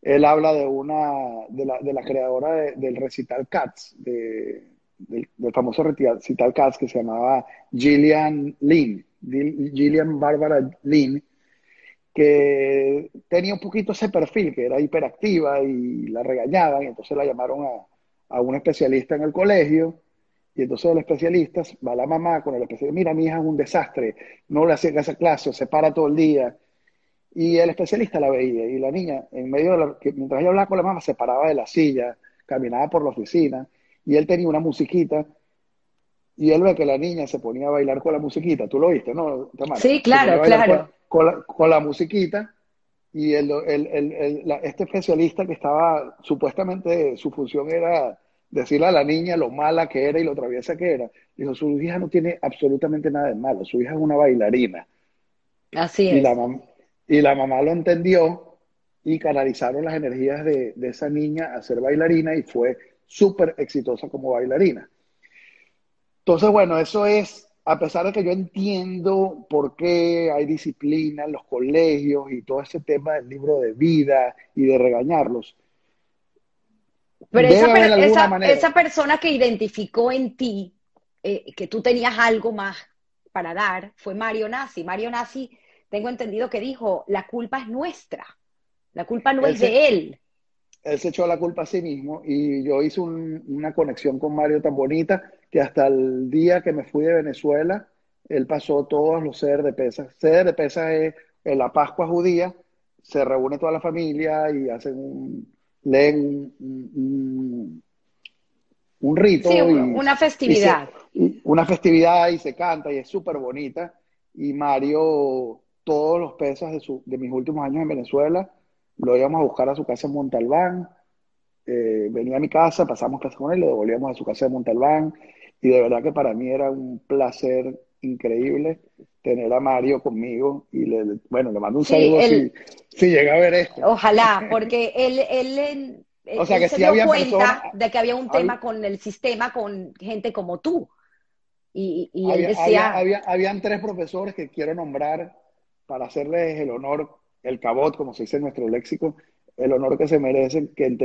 Él habla de una, de la, de la creadora del recital Cats, de, del, famoso recital Cats que se llamaba Gillian Lynn, Gillian Barbara Lynn, que tenía un poquito ese perfil, que era hiperactiva y la regañaban, y entonces la llamaron a, a un especialista en el colegio, y entonces el especialista va la mamá con el especialista, mira, mi hija es un desastre, no le hace esa clase, se para todo el día. Y el especialista la veía, y la niña, en medio de la, que mientras ella hablaba con la mamá, se paraba de la silla, caminaba por la oficina, y él tenía una musiquita, y él ve que la niña se ponía a bailar con la musiquita. ¿Tú lo viste, no, Sí, claro, claro con la, musiquita y el, este especialista que estaba, supuestamente su función era decirle a la niña lo mala que era y lo traviesa que era. Dijo, su hija no tiene absolutamente nada de malo, su hija es una bailarina. Así es. Y la, y la mamá lo entendió y canalizaron las energías de, de esa niña a ser bailarina y fue súper exitosa como bailarina. Entonces, bueno, eso es a pesar de que yo entiendo por qué hay disciplina en los colegios y todo ese tema del libro de vida y de regañarlos. Pero esa, persona que identificó en ti eh, que tú tenías algo más para dar fue Mario Nassi. Mario Nassi, tengo entendido que dijo, la culpa es nuestra, la culpa no es de él. Él se echó la culpa a sí mismo y yo hice una conexión con Mario tan bonita que hasta el día que me fui de Venezuela, él pasó todos los ceder de pesas. Ceder de pesas es en la Pascua judía, se reúne toda la familia y hacen un, leen un, un, rito. Sí, una festividad. una festividad y se canta y es súper bonita. Y Mario, todos los pesas de, su, de mis últimos años en Venezuela, lo íbamos a buscar a su casa en Montalbán. Eh, venía a mi casa, pasamos casa con él, lo devolvíamos a su casa de Montalbán y de verdad que para mí era un placer increíble tener a Mario conmigo y le, bueno, le mando un saludo si, llega a ver esto. Ojalá, porque él, él, o sea, que se dio cuenta de que había un tema con el sistema, con gente como tú. Y, y él decía... Había, habían tres profesores que quiero nombrar para hacerles el honor, el cabot, como se dice en nuestro léxico, el honor que se merecen, que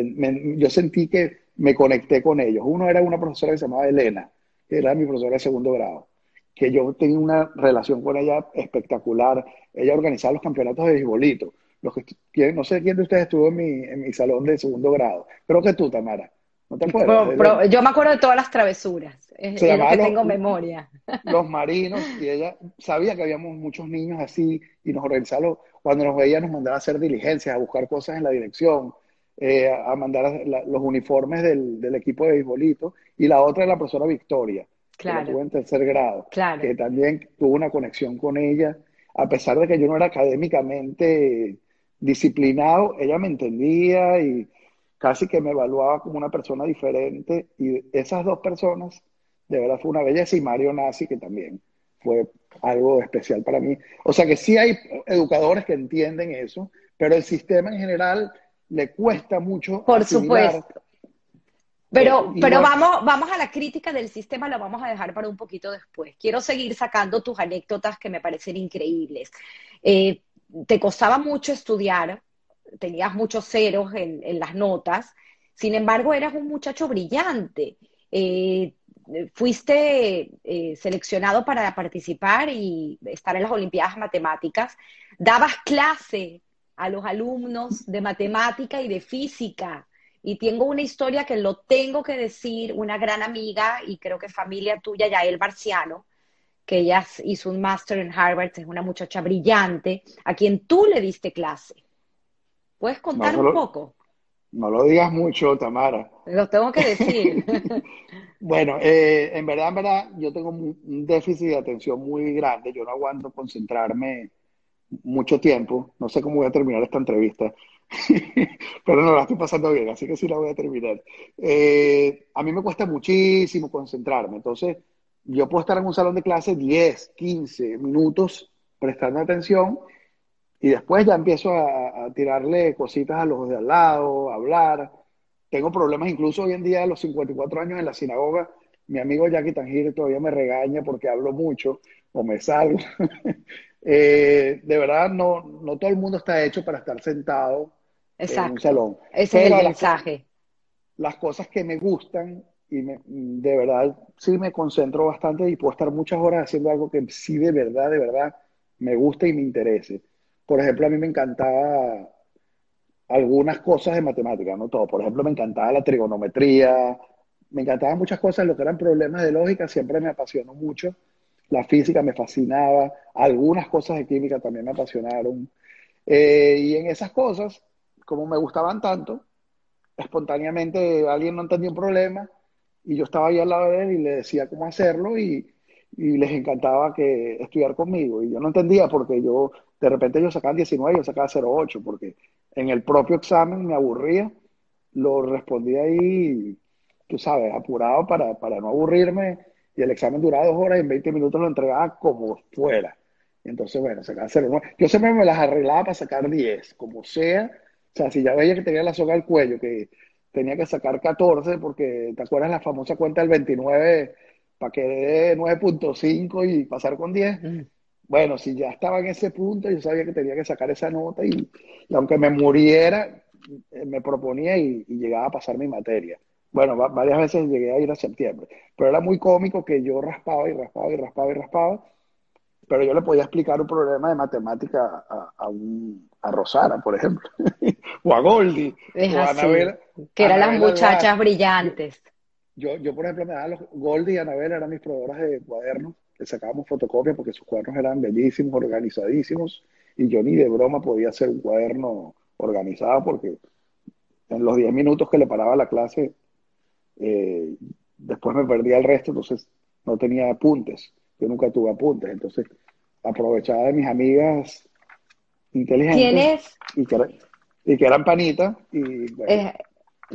yo sentí que me conecté con ellos. Uno era una profesora que se llamaba Elena, era mi profesora de segundo grado, que yo tenía una relación con ella espectacular. Ella organizaba los campeonatos de bisbolito. Los que, no sé quién de ustedes estuvo en mi, en mi salón de segundo grado. Creo que tú, Tamara. ¿No te acuerdas? yo me acuerdo de todas las travesuras. Es, lo que tengo memoria. Los marinos, y ella sabía que habíamos muchos niños así, y nos organizaba, cuando nos veía, nos mandaba a hacer diligencias, a buscar cosas en la dirección. Eh, a mandar los uniformes del, del, equipo de bisbolito, y la otra es la profesora Victoria, claro. que tuvo en tercer grado, que también tuvo una conexión con ella, a pesar de que yo no era académicamente disciplinado, ella me entendía y casi que me evaluaba como una persona diferente, y esas dos personas, de verdad fue una belleza, y Mario Nazi, que también fue algo especial para mí. O sea que sí hay educadores que entienden eso, pero el sistema en general le cuesta mucho. Por supuesto. Pero, eh, pero vamos, vamos a la crítica del sistema, la vamos a dejar para un poquito después. Quiero seguir sacando tus anécdotas que me parecen increíbles. Eh, te costaba mucho estudiar, tenías muchos ceros en, en las notas, sin embargo, eras un muchacho brillante. Eh, fuiste eh, seleccionado para participar y estar en las Olimpiadas Matemáticas. Dabas clase a los alumnos de matemática y de física. Y tengo una historia que lo tengo que decir, una gran amiga y creo que familia tuya, Yael Marciano, que ella hizo un máster en Harvard, es una muchacha brillante, a quien tú le diste clase. ¿Puedes contar un poco? No lo digas mucho, Tamara. Lo tengo que decir. bueno, eh, en verdad, en verdad, yo tengo un déficit de atención muy grande. Yo no aguanto concentrarme mucho tiempo. No sé cómo voy a terminar esta entrevista, pero no la estoy pasando bien, así que sí la voy a terminar. Eh, a mí me cuesta muchísimo concentrarme. Entonces, yo puedo estar en un salón de clase 10, 15 minutos prestando atención y después ya empiezo a, tirarle cositas a los de al lado, a hablar. Tengo problemas incluso hoy en día a los 54 años en la sinagoga. Mi amigo Jackie Tangir todavía me regaña porque hablo mucho o me salgo. Eh, de verdad, no, no todo el mundo está hecho para estar sentado en un salón. Ese es el mensaje. Las, cosas que me gustan y de verdad sí me concentro bastante y puedo estar muchas horas haciendo algo que sí de verdad, de verdad me gusta y me interese. Por ejemplo, a mí me encantaba algunas cosas de matemáticas, no todo. Por ejemplo, me encantaba la trigonometría, me encantaban muchas cosas, lo que eran problemas de lógica siempre me apasionó mucho. La física me fascinaba, algunas cosas de química también me apasionaron. Eh, y en esas cosas, como me gustaban tanto, espontáneamente alguien no entendía un problema y yo estaba ahí al lado de él y le decía cómo hacerlo y, y les encantaba que estudiar conmigo. Y yo no entendía porque yo de repente ellos sacaban 19 y yo sacaba 0,8 porque en el propio examen me aburría, lo respondí ahí, tú sabes, apurado para, para no aburrirme y el examen duraba dos horas y en 20 minutos lo entregaba como fuera. Entonces, bueno, sacaba 0,9. Yo siempre me las arreglaba para sacar 10, como sea. O sea, si ya veía que tenía la soga al cuello, que tenía que sacar 14, porque te acuerdas la famosa cuenta del 29 para que dé 9.5 y pasar con 10. Bueno, si ya estaba en ese punto, yo sabía que tenía que sacar esa nota y, aunque me muriera, eh, me proponía y, llegaba a pasar mi materia. Bueno, varias veces llegué a ir a septiembre, pero era muy cómico que yo raspaba y raspaba y raspaba y raspaba, pero yo le podía explicar un problema de matemática a, a, Rosara, por ejemplo, o a Goldie, o a Anabel. Que eran las muchachas brillantes. Yo, yo, por ejemplo, me daba los Goldie y Anabel eran mis proveedoras de cuadernos le sacábamos fotocopias porque sus cuadernos eran bellísimos, organizadísimos, y yo ni de broma podía hacer un cuaderno organizado porque en los 10 minutos que le paraba la clase, eh, después me perdía el resto, entonces no tenía apuntes. Yo nunca tuve apuntes, entonces aprovechaba de mis amigas inteligentes y que, y que, eran panitas y eh,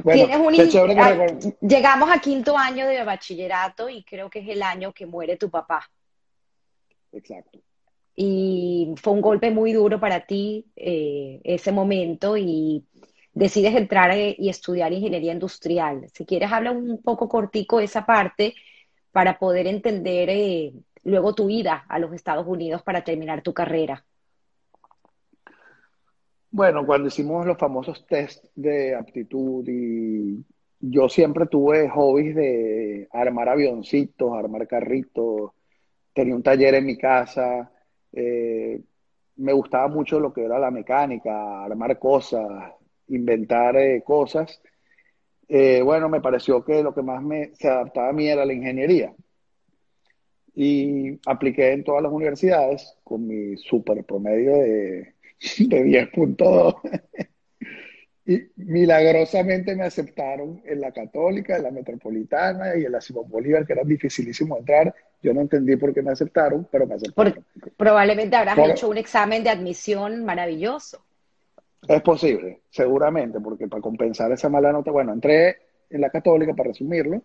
Ah, llegamos a quinto año de bachillerato y creo que es el año que muere tu papá. Exacto. Y fue un golpe muy duro para ti eh, ese momento y decides entrar eh, y estudiar ingeniería industrial. Si quieres, habla un poco cortico esa parte para poder entender eh, luego tu ida a los Estados Unidos para terminar tu carrera. Bueno, cuando hicimos los famosos test de aptitud y yo siempre tuve hobbies de armar avioncitos, armar carritos, tenía un taller en mi casa, eh, me gustaba mucho lo que era la mecánica, armar cosas, inventar eh, cosas. Eh, bueno, me pareció que lo que más me, se adaptaba a mí era la ingeniería. Y apliqué en todas las universidades con mi super promedio de de 10.2. y milagrosamente me aceptaron en la Católica, en la Metropolitana y en la Simón Bolívar, que era dificilísimo entrar. Yo no entendí por qué me aceptaron, pero me aceptaron. probablemente habrás hecho un examen de admisión maravilloso. Es posible, seguramente, porque para compensar esa mala nota, bueno, entré en la Católica, para resumirlo,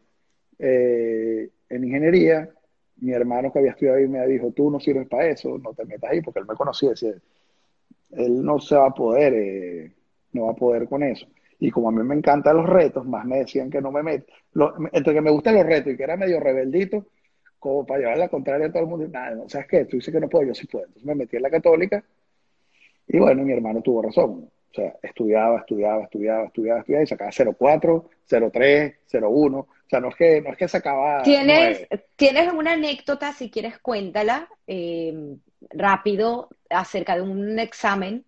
eh, en ingeniería. Mi hermano que había estudiado ahí me dijo, tú no sirves para eso, no te metas ahí, porque él me conocía, él no se va a poder, eh, no va a poder con eso. Y como a mí me encantan los retos, más me decían que no me meto. entre que me gustan los retos y que era medio rebeldito, como para llevar la contraria a todo el mundo, nada, no, ¿sabes qué? Tú dices que no puedo, yo sí puedo. Entonces me metí en la católica Y bueno, mi hermano tuvo razón. O sea, estudiaba, estudiaba, estudiaba, estudiaba, estudiaba y sacaba 0,4, 0,3, 0,1. O sea, no es que, no es que sacaba. ¿Tienes, ¿Tienes una anécdota, si quieres, cuéntala eh, rápido acerca de un examen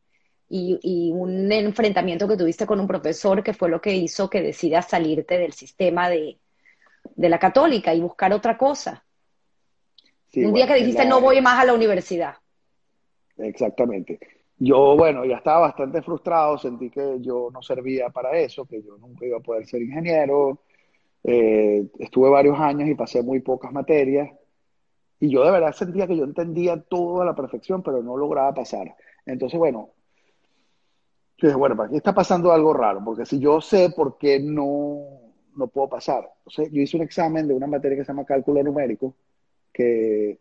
y, y, un enfrentamiento que tuviste con un profesor que fue lo que hizo que decidas salirte del sistema de, de la católica y buscar otra cosa? Sí, un día que dijiste, no voy más a la universidad. Exactamente. Yo, bueno, ya estaba bastante frustrado, sentí que yo no servía para eso, que yo nunca iba a poder ser ingeniero. Eh, estuve varios años y pasé muy pocas materias. Y yo de verdad sentía que yo entendía todo a la perfección, pero no lograba pasar. Entonces, bueno, dije, bueno, aquí está pasando algo raro, porque si yo sé por qué no, no puedo pasar. Entonces, yo hice un examen de una materia que se llama cálculo numérico, que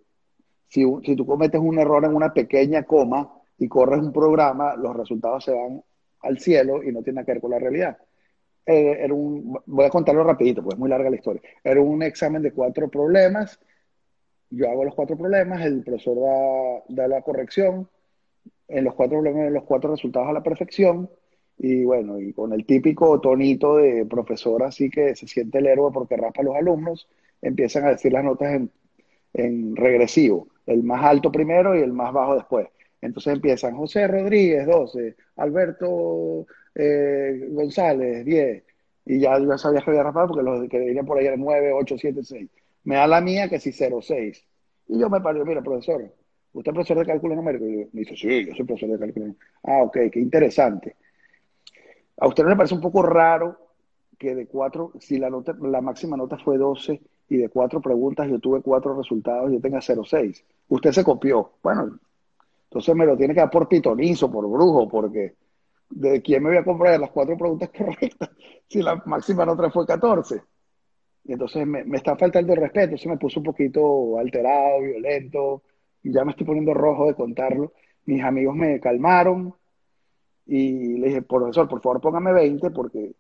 si, si tú cometes un error en una pequeña coma, y corres un programa, los resultados se van al cielo y no tiene que ver con la realidad. Eh, era un, voy a contarlo rapidito, pues es muy larga la historia. Era un examen de cuatro problemas. Yo hago los cuatro problemas, el profesor da, da la corrección, en los cuatro problemas, los cuatro resultados a la perfección. Y bueno, y con el típico tonito de profesor así que se siente el héroe porque raspa a los alumnos, empiezan a decir las notas en, en regresivo, el más alto primero y el más bajo después. Entonces empiezan José Rodríguez, 12, Alberto eh, González, 10. Y ya, ya sabía que había raspado porque los que venían por ahí eran 9, 8, 7, 6. Me da la mía que sí 0, 6. Y yo me paro, mira, profesor, ¿usted es profesor de cálculo numérico? Y me dice, sí, yo soy profesor de cálculo numérico. Ah, ok, qué interesante. ¿A usted no le parece un poco raro que de cuatro, si la, nota, la máxima nota fue 12 y de cuatro preguntas yo tuve cuatro resultados, yo tenga 0,6? Usted se copió. Bueno, entonces me lo tiene que dar por pitonizo, por brujo, porque ¿de quién me voy a comprar las cuatro preguntas correctas si la máxima nota fue 14? Y entonces me, está faltando el respeto, se me puso un poquito alterado, violento, ya me estoy poniendo rojo de contarlo. Mis amigos me calmaron y le dije, profesor, por favor póngame 20 porque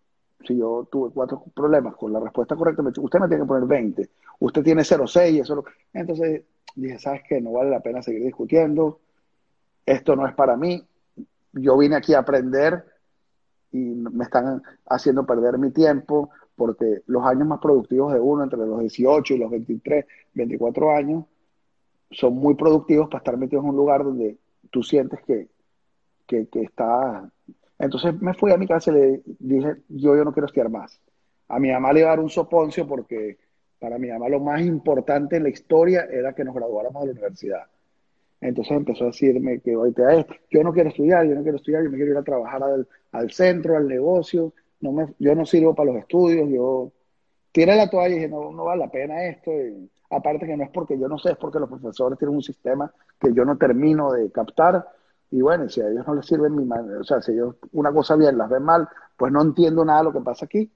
si yo tuve cuatro problemas con la respuesta correcta, usted me tiene que poner 20. Usted tiene 0,6, eso. Entonces dije, ¿sabes qué? No vale la pena seguir discutiendo esto no es para mí, yo vine aquí a aprender y me están haciendo perder mi tiempo porque los años más productivos de uno, entre los 18 y los 23, 24 años, son muy productivos para estar metidos en un lugar donde tú sientes que, que, está... Entonces me fui a mi casa y le dije, yo, yo no quiero estudiar más. A mi mamá le iba a dar un soponcio porque para mi mamá lo más importante en la historia era que nos graduáramos de la universidad. Entonces empezó a decirme que esto, yo no quiero estudiar, yo no quiero estudiar, yo me quiero ir a trabajar al, centro, al negocio, no me, yo no sirvo para los estudios, yo tiré la toalla y dije, no, no vale la pena esto. aparte que no es porque yo no sé, es porque los profesores tienen un sistema que yo no termino de captar. Y bueno, si a ellos no les sirve mi o sea, si ellos una cosa bien las ven mal, pues no entiendo nada de lo que pasa aquí.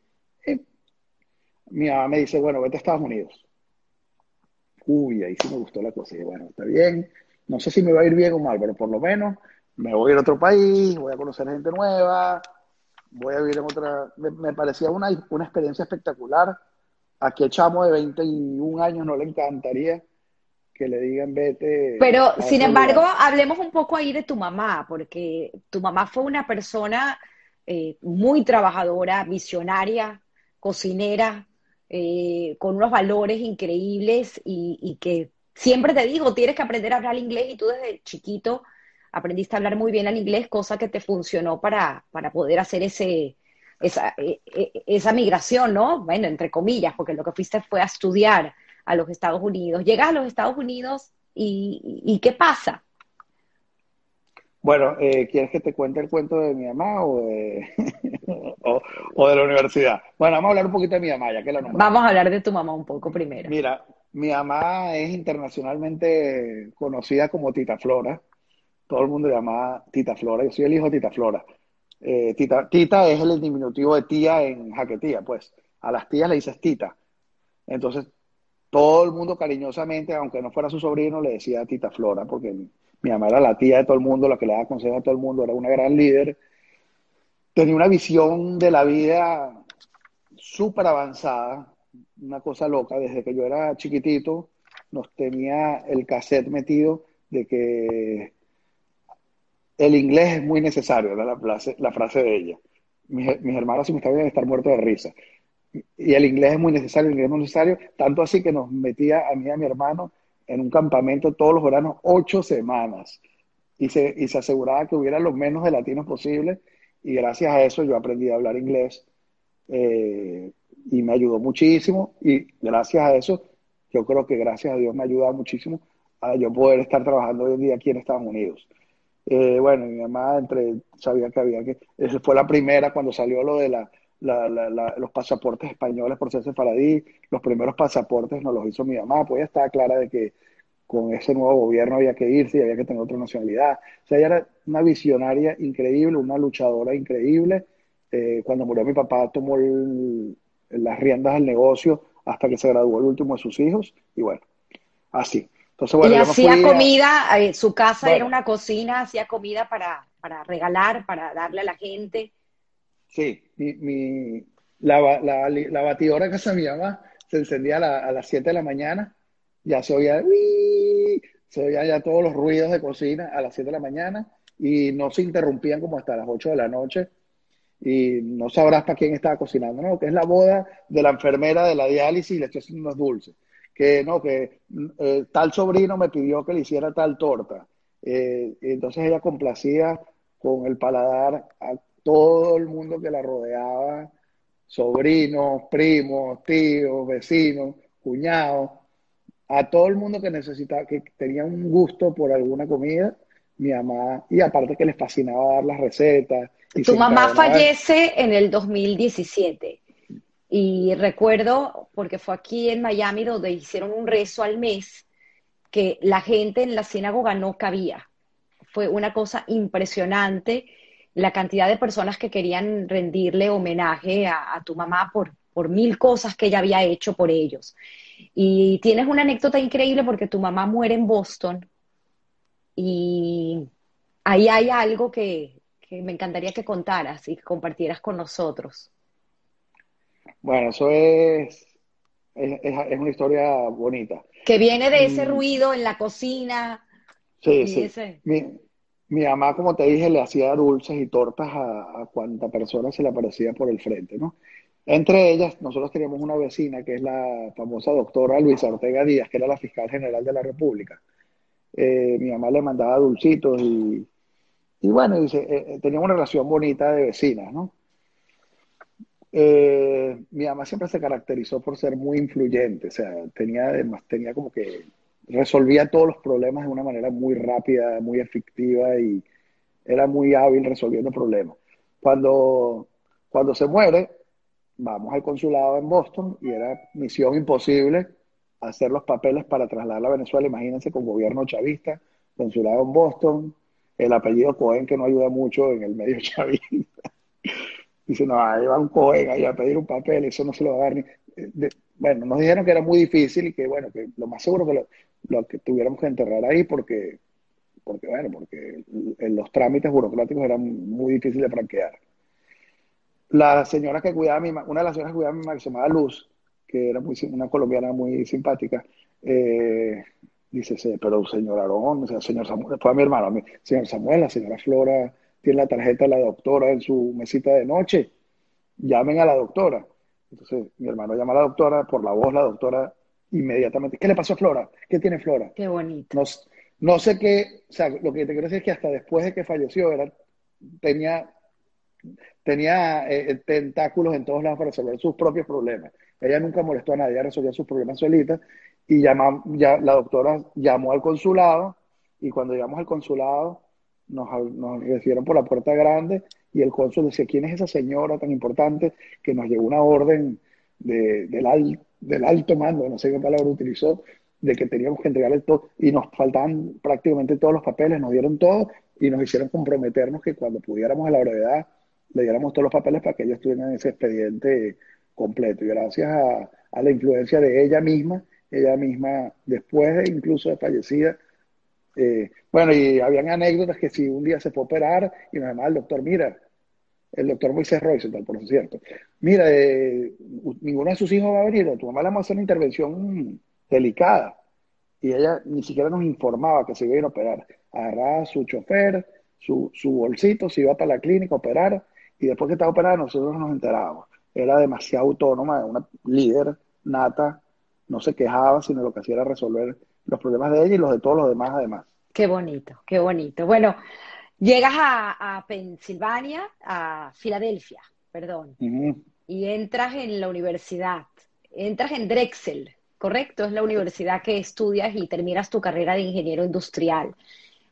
mi mamá me dice, bueno, vete a Estados Unidos. Uy, ahí sí me gustó la cosa. Y bueno, está bien, no sé si me va a ir bien o mal, pero por lo menos me voy a ir a otro país, voy a conocer gente nueva, voy a vivir en otra... Me, parecía una, una experiencia espectacular. A qué chamo de 21 años no le encantaría que le digan vete. Pero, sin embargo, hablemos un poco ahí de tu mamá, porque tu mamá fue una persona eh, muy trabajadora, visionaria, cocinera, eh, con unos valores increíbles y, y, que siempre te digo, tienes que aprender a hablar inglés y tú desde chiquito aprendiste a hablar muy bien el inglés, cosa que te funcionó para, para poder hacer ese, esa, e, e, esa migración, ¿no? Bueno, entre comillas, porque lo que fuiste fue a estudiar a los Estados Unidos. Llegas a los Estados Unidos y, y ¿qué pasa? Bueno, eh, ¿quieres que te cuente el cuento de mi mamá o de, o, de la universidad? Bueno, vamos a hablar un poquito de mi mamá, ya que la Vamos a hablar de tu mamá un poco primero. Mira, mi mamá es internacionalmente conocida como Tita Flora. Todo el mundo le llama Tita Flora. Yo soy el hijo de Tita Flora. Eh, tita, es el diminutivo de tía en jaquetía, pues. A las tías le dices tita. Entonces, todo el mundo cariñosamente, aunque no fuera su sobrino, le decía Tita Flora, porque mi mamá era la tía de todo el mundo, la que le daba consejos a todo el mundo, era una gran líder. Tenía una visión de la vida súper avanzada, una cosa loca, desde que yo era chiquitito, nos tenía el cassette metido de que el inglés es muy necesario, era la frase, la frase de ella. Mis, mis hermanos, si me estaban a estar muertos de risa. Y el inglés es muy necesario, el inglés es muy necesario, tanto así que nos metía a mí y a mi hermano en un campamento todos los veranos, ocho semanas, y se, y se aseguraba que hubiera lo menos de latinos posible, y gracias a eso yo aprendí a hablar inglés, eh, y me ayudó muchísimo, y gracias a eso, yo creo que gracias a Dios me ha ayudado muchísimo a yo poder estar trabajando hoy en día aquí en Estados Unidos. Eh, bueno, mi mamá entre, sabía que había que, esa fue la primera cuando salió lo de la, la, la, los pasaportes españoles por ser sefaradí, los primeros pasaportes nos los hizo mi mamá, pues ella estaba clara de que con ese nuevo gobierno había que irse y había que tener otra nacionalidad. O sea, ella era una visionaria increíble, una luchadora increíble. Eh, cuando murió mi papá tomó las riendas del negocio hasta que se graduó el último de sus hijos y bueno, así. Entonces, bueno, y hacía comida, eh, su casa era una cocina, hacía comida para, para regalar, para darle a la gente. Sí, mi, mi, la, la, la, batidora que de mi mamá se encendía a, las 7 de la mañana, ya se oía, se oía ya todos los ruidos de cocina a las 7 de la mañana y no se interrumpían como hasta las 8 de la noche y no sabrás para quién estaba cocinando, ¿no? Que es la boda de la enfermera de la diálisis y le estoy haciendo unos dulces. Que no, que eh, tal sobrino me pidió que le hiciera tal torta. Eh, entonces ella complacía con el paladar a todo el mundo que la rodeaba, sobrinos, primos, tíos, vecinos, cuñados, a todo el mundo que necesitaba, que tenía un gusto por alguna comida, mi mamá, y aparte que les fascinaba dar las recetas. Tu mamá fallece en el 2017. Y recuerdo, porque fue aquí en Miami donde hicieron un rezo al mes, que la gente en la sinagoga no cabía. Fue una cosa impresionante la cantidad de personas que querían rendirle homenaje a, tu mamá por, por mil cosas que ella había hecho por ellos. Y tienes una anécdota increíble porque tu mamá muere en Boston y ahí hay algo que, me encantaría que contaras y que compartieras con nosotros. Bueno, eso es, es, una historia bonita. Que viene de ese mm. ruido en la cocina. Sí, sí. Mi mamá, como te dije, le hacía dulces y tortas a, a cuanta persona se le aparecía por el frente, ¿no? Entre ellas, nosotros teníamos una vecina que es la famosa doctora Luisa Ortega Díaz, que era la fiscal general de la República. Eh, mi mamá le mandaba dulcitos y, y bueno, dice, eh, eh, teníamos una relación bonita de vecinas, ¿no? mi mamá siempre se caracterizó por ser muy influyente, o sea, tenía, además, tenía como que resolvía todos los problemas de una manera muy rápida, muy efectiva y era muy hábil resolviendo problemas. Cuando, cuando se muere, vamos al consulado en Boston y era misión imposible hacer los papeles para trasladarla a Venezuela. Imagínense con gobierno chavista, consulado en Boston, el apellido Cohen que no ayuda mucho en el medio chavista. Dice, no, ahí va un Cohen ahí a pedir un papel, eso no se lo va a dar ni... bueno, nos dijeron que era muy difícil y que, bueno, que lo más seguro que lo, lo que tuviéramos que enterrar ahí porque, porque bueno, porque los trámites burocráticos eran muy difíciles de franquear. La señora que cuidaba a mi una de las señoras que cuidaba a mi que se llamaba Luz, que era muy, una colombiana muy simpática, eh, dice, pero señor Arón, o sea, señor Samuel, fue a mi hermano, a mi, señor Samuel, la señora Flora tiene la tarjeta de la doctora en su mesita de noche, llamen a la doctora. Entonces mi hermano llama a la doctora, por la voz la doctora inmediatamente. ¿Qué le pasó a Flora? ¿Qué tiene Flora? Qué bonito. No, no sé qué, o sea, lo que te quiero decir es que hasta después de que falleció, era, tenía, tenía eh, tentáculos en todos lados para resolver sus propios problemas. Ella nunca molestó a nadie, ella resolvía sus problemas solita y llama, ya, la doctora llamó al consulado y cuando llegamos al consulado nos, nos recibieron por la puerta grande y el cónsul decía, ¿quién es esa señora tan importante que nos llegó una orden de, del, del alto mando, no sé qué palabra utilizó, de que teníamos que entregarle todo y nos faltaban prácticamente todos los papeles, nos dieron todo y nos hicieron comprometernos que cuando pudiéramos a la brevedad le diéramos todos los papeles para que ellos tuvieran ese expediente completo. Y gracias a, la influencia de ella misma, ella misma, después de incluso de fallecida, eh, bueno, y habían anécdotas que si un día se fue a operar y nos llamaba el doctor, mira, el doctor Moisés Royce, por cierto, mira, eh, ninguno de sus hijos va a venir, tu mamá le vamos a hacer una intervención delicada. Y ella ni siquiera nos informaba que se iba a ir a operar. Agarraba a su chofer, su, su bolsito, se iba para la clínica a operar y después que estaba operada nosotros nos enterábamos. Era demasiado autónoma, una líder nata, no se quejaba, sino lo que hacía era resolver los problemas de ella y los de todos los demás además. Qué bonito, qué bonito. Bueno, llegas a, a Pensilvania, a Filadelfia, perdón, y entras en la universidad, entras en Drexel, ¿correcto? Es la universidad que estudias y terminas tu carrera de ingeniero industrial.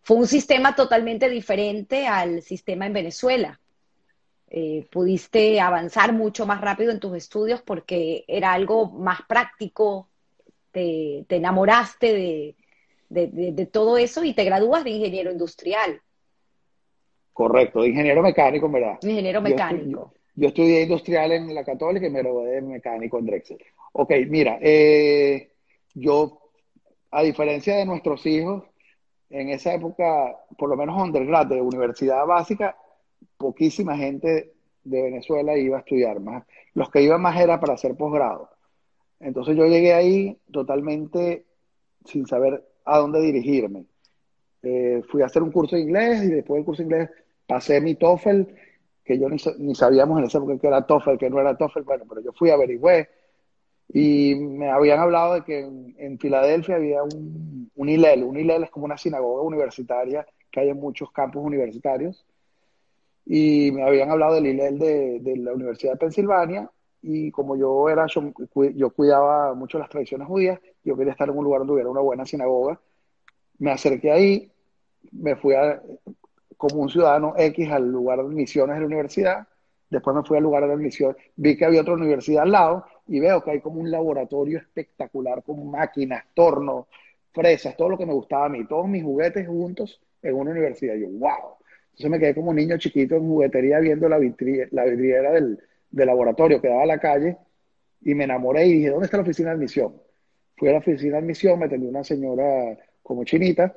Fue un sistema totalmente diferente al sistema en Venezuela. Eh, pudiste avanzar mucho más rápido en tus estudios porque era algo más práctico, te, enamoraste de, todo eso y te gradúas de ingeniero industrial. Correcto, de ingeniero mecánico, ¿verdad? Ingeniero mecánico. Yo, estudié industrial en la Católica y me gradué de mecánico en Drexel. Ok, mira, eh, yo, a diferencia de nuestros hijos, en esa época, por lo menos undergrad, de universidad básica, poquísima gente de Venezuela iba a estudiar más. Los que iban más era para hacer posgrado. Entonces yo llegué ahí totalmente sin saber a dónde dirigirme. Eh, fui a hacer un curso de inglés y después del curso de inglés pasé mi TOEFL, que yo ni, sabíamos en esa época que era TOEFL, que no era TOEFL, bueno, pero yo fui averigüé y me habían hablado de que en, Filadelfia había un, un ILEL. Un ILEL es como una sinagoga universitaria que hay en muchos campus universitarios y me habían hablado del ILEL de, de la Universidad de Pensilvania y como yo era yo, cuidaba mucho las tradiciones judías, yo quería estar en un lugar donde hubiera una buena sinagoga. Me acerqué ahí, me fui como un ciudadano X al lugar de admisiones de la universidad, después me fui al lugar de admisión, vi que había otra universidad al lado y veo que hay como un laboratorio espectacular con máquinas, tornos, fresas, todo lo que me gustaba a mí, todos mis juguetes juntos en una universidad. Yo, wow. Entonces me quedé como un niño chiquito en juguetería viendo la, la vidriera del, laboratorio que daba a la calle y me enamoré y dije, ¿dónde está la oficina de admisión? Fui a la oficina de admisión, me atendió una señora como chinita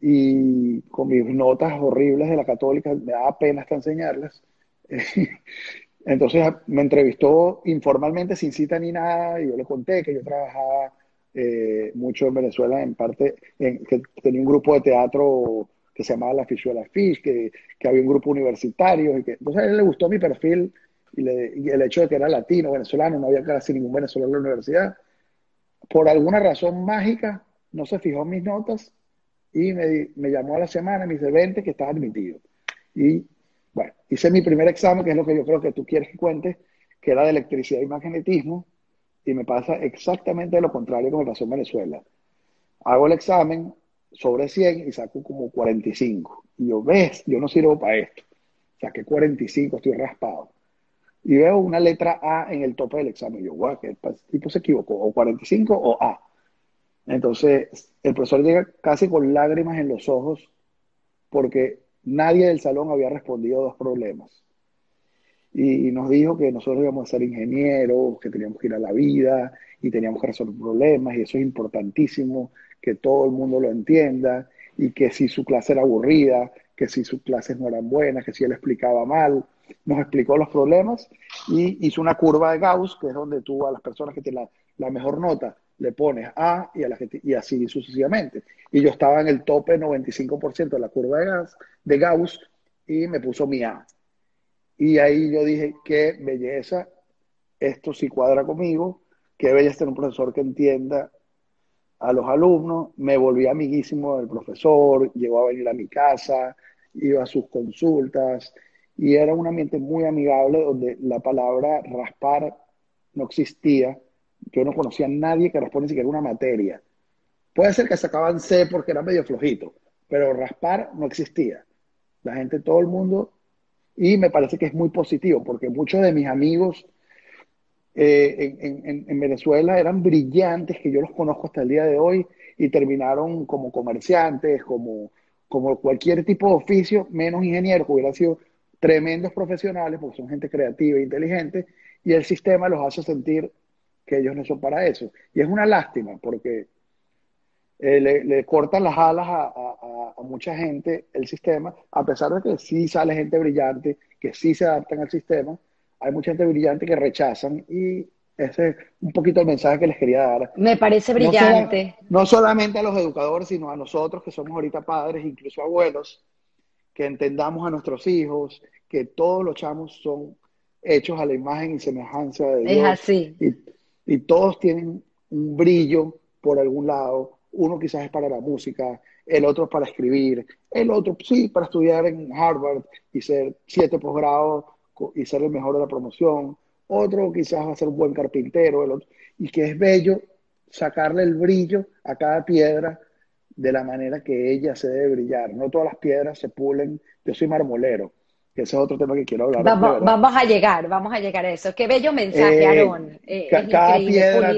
y con mis notas horribles de la católica, me daba pena hasta enseñarlas. Entonces me entrevistó informalmente, sin cita ni nada, y yo le conté que yo trabajaba eh, mucho en Venezuela, en parte, que tenía un grupo de teatro que se llamaba La Fichuela Fish, que, que había un grupo universitario. Y que, entonces a él le gustó mi perfil y, el hecho de que era latino, venezolano, no había casi ningún venezolano en la universidad. Por alguna razón mágica, no se fijó en mis notas y me, me llamó a la semana y me dice, vente que estás admitido. Y bueno, hice mi primer examen, que es lo que yo creo que tú quieres que cuente, que era de electricidad y magnetismo, y me pasa exactamente lo contrario que me pasó en Venezuela. Hago el examen, sobre 100 y saco como 45. Y yo, ves, yo no sirvo para esto. Saqué 45, estoy raspado. Y veo una letra A en el tope del examen. Y yo, guau, que el tipo se equivocó, o 45 o A. Entonces, el profesor llega casi con lágrimas en los ojos porque nadie del salón había respondido dos problemas. Y nos dijo que nosotros íbamos a ser ingenieros, que teníamos que ir a la vida y teníamos que resolver problemas, y eso es importantísimo, que todo el mundo lo entienda y que si su clase era aburrida, que si sus clases no eran buenas, que si él explicaba mal, nos explicó los problemas y hizo una curva de Gauss, que es donde tú a las personas que tienen la, mejor nota le pones A y, a la y así sucesivamente. Y yo estaba en el tope 95% de la curva de Gauss, de Gauss y me puso mi A. Y ahí yo dije, qué belleza, esto sí cuadra conmigo, qué belleza tener un profesor que entienda a los alumnos, me volví amiguísimo del profesor, llegó a venir a mi casa, iba a sus consultas y era un ambiente muy amigable donde la palabra raspar no existía. Yo no conocía a nadie que raspara ni siquiera una materia. Puede ser que sacaban C porque era medio flojito, pero raspar no existía. La gente, todo el mundo, y me parece que es muy positivo porque muchos de mis amigos eh, en, Venezuela eran brillantes, que yo los conozco hasta el día de hoy, y terminaron como comerciantes, como, como cualquier tipo de oficio, menos ingenieros, que hubieran sido tremendos profesionales, porque son gente creativa e inteligente, y el sistema los hace sentir que ellos no son para eso. Y es una lástima, porque eh, le, cortan las alas a, a, mucha gente el sistema, a pesar de que sí sale gente brillante, que sí se adaptan al sistema, hay mucha gente brillante que rechazan y ese es un poquito el mensaje que les quería dar. Me parece brillante. No, solamente a los educadores, sino a nosotros que somos ahorita padres, incluso abuelos, que entendamos a nuestros hijos, que todos los chamos son hechos a la imagen y semejanza de Dios. Es así. Y, y todos tienen un brillo por algún lado. Uno quizás es para la música, el otro es para escribir, el otro sí para estudiar en Harvard y ser siete posgrados y ser el mejor de la promoción. Otro quizás va a ser un buen carpintero, el otro, y que es bello sacarle el brillo a cada piedra de la manera que ella se debe brillar. No todas las piedras se pulen. Yo soy marmolero, que ese es otro tema que quiero hablar. Vamos, vamos a llegar, vamos a llegar a eso. Qué bello mensaje, eh, Aarón. Eh, cada piedra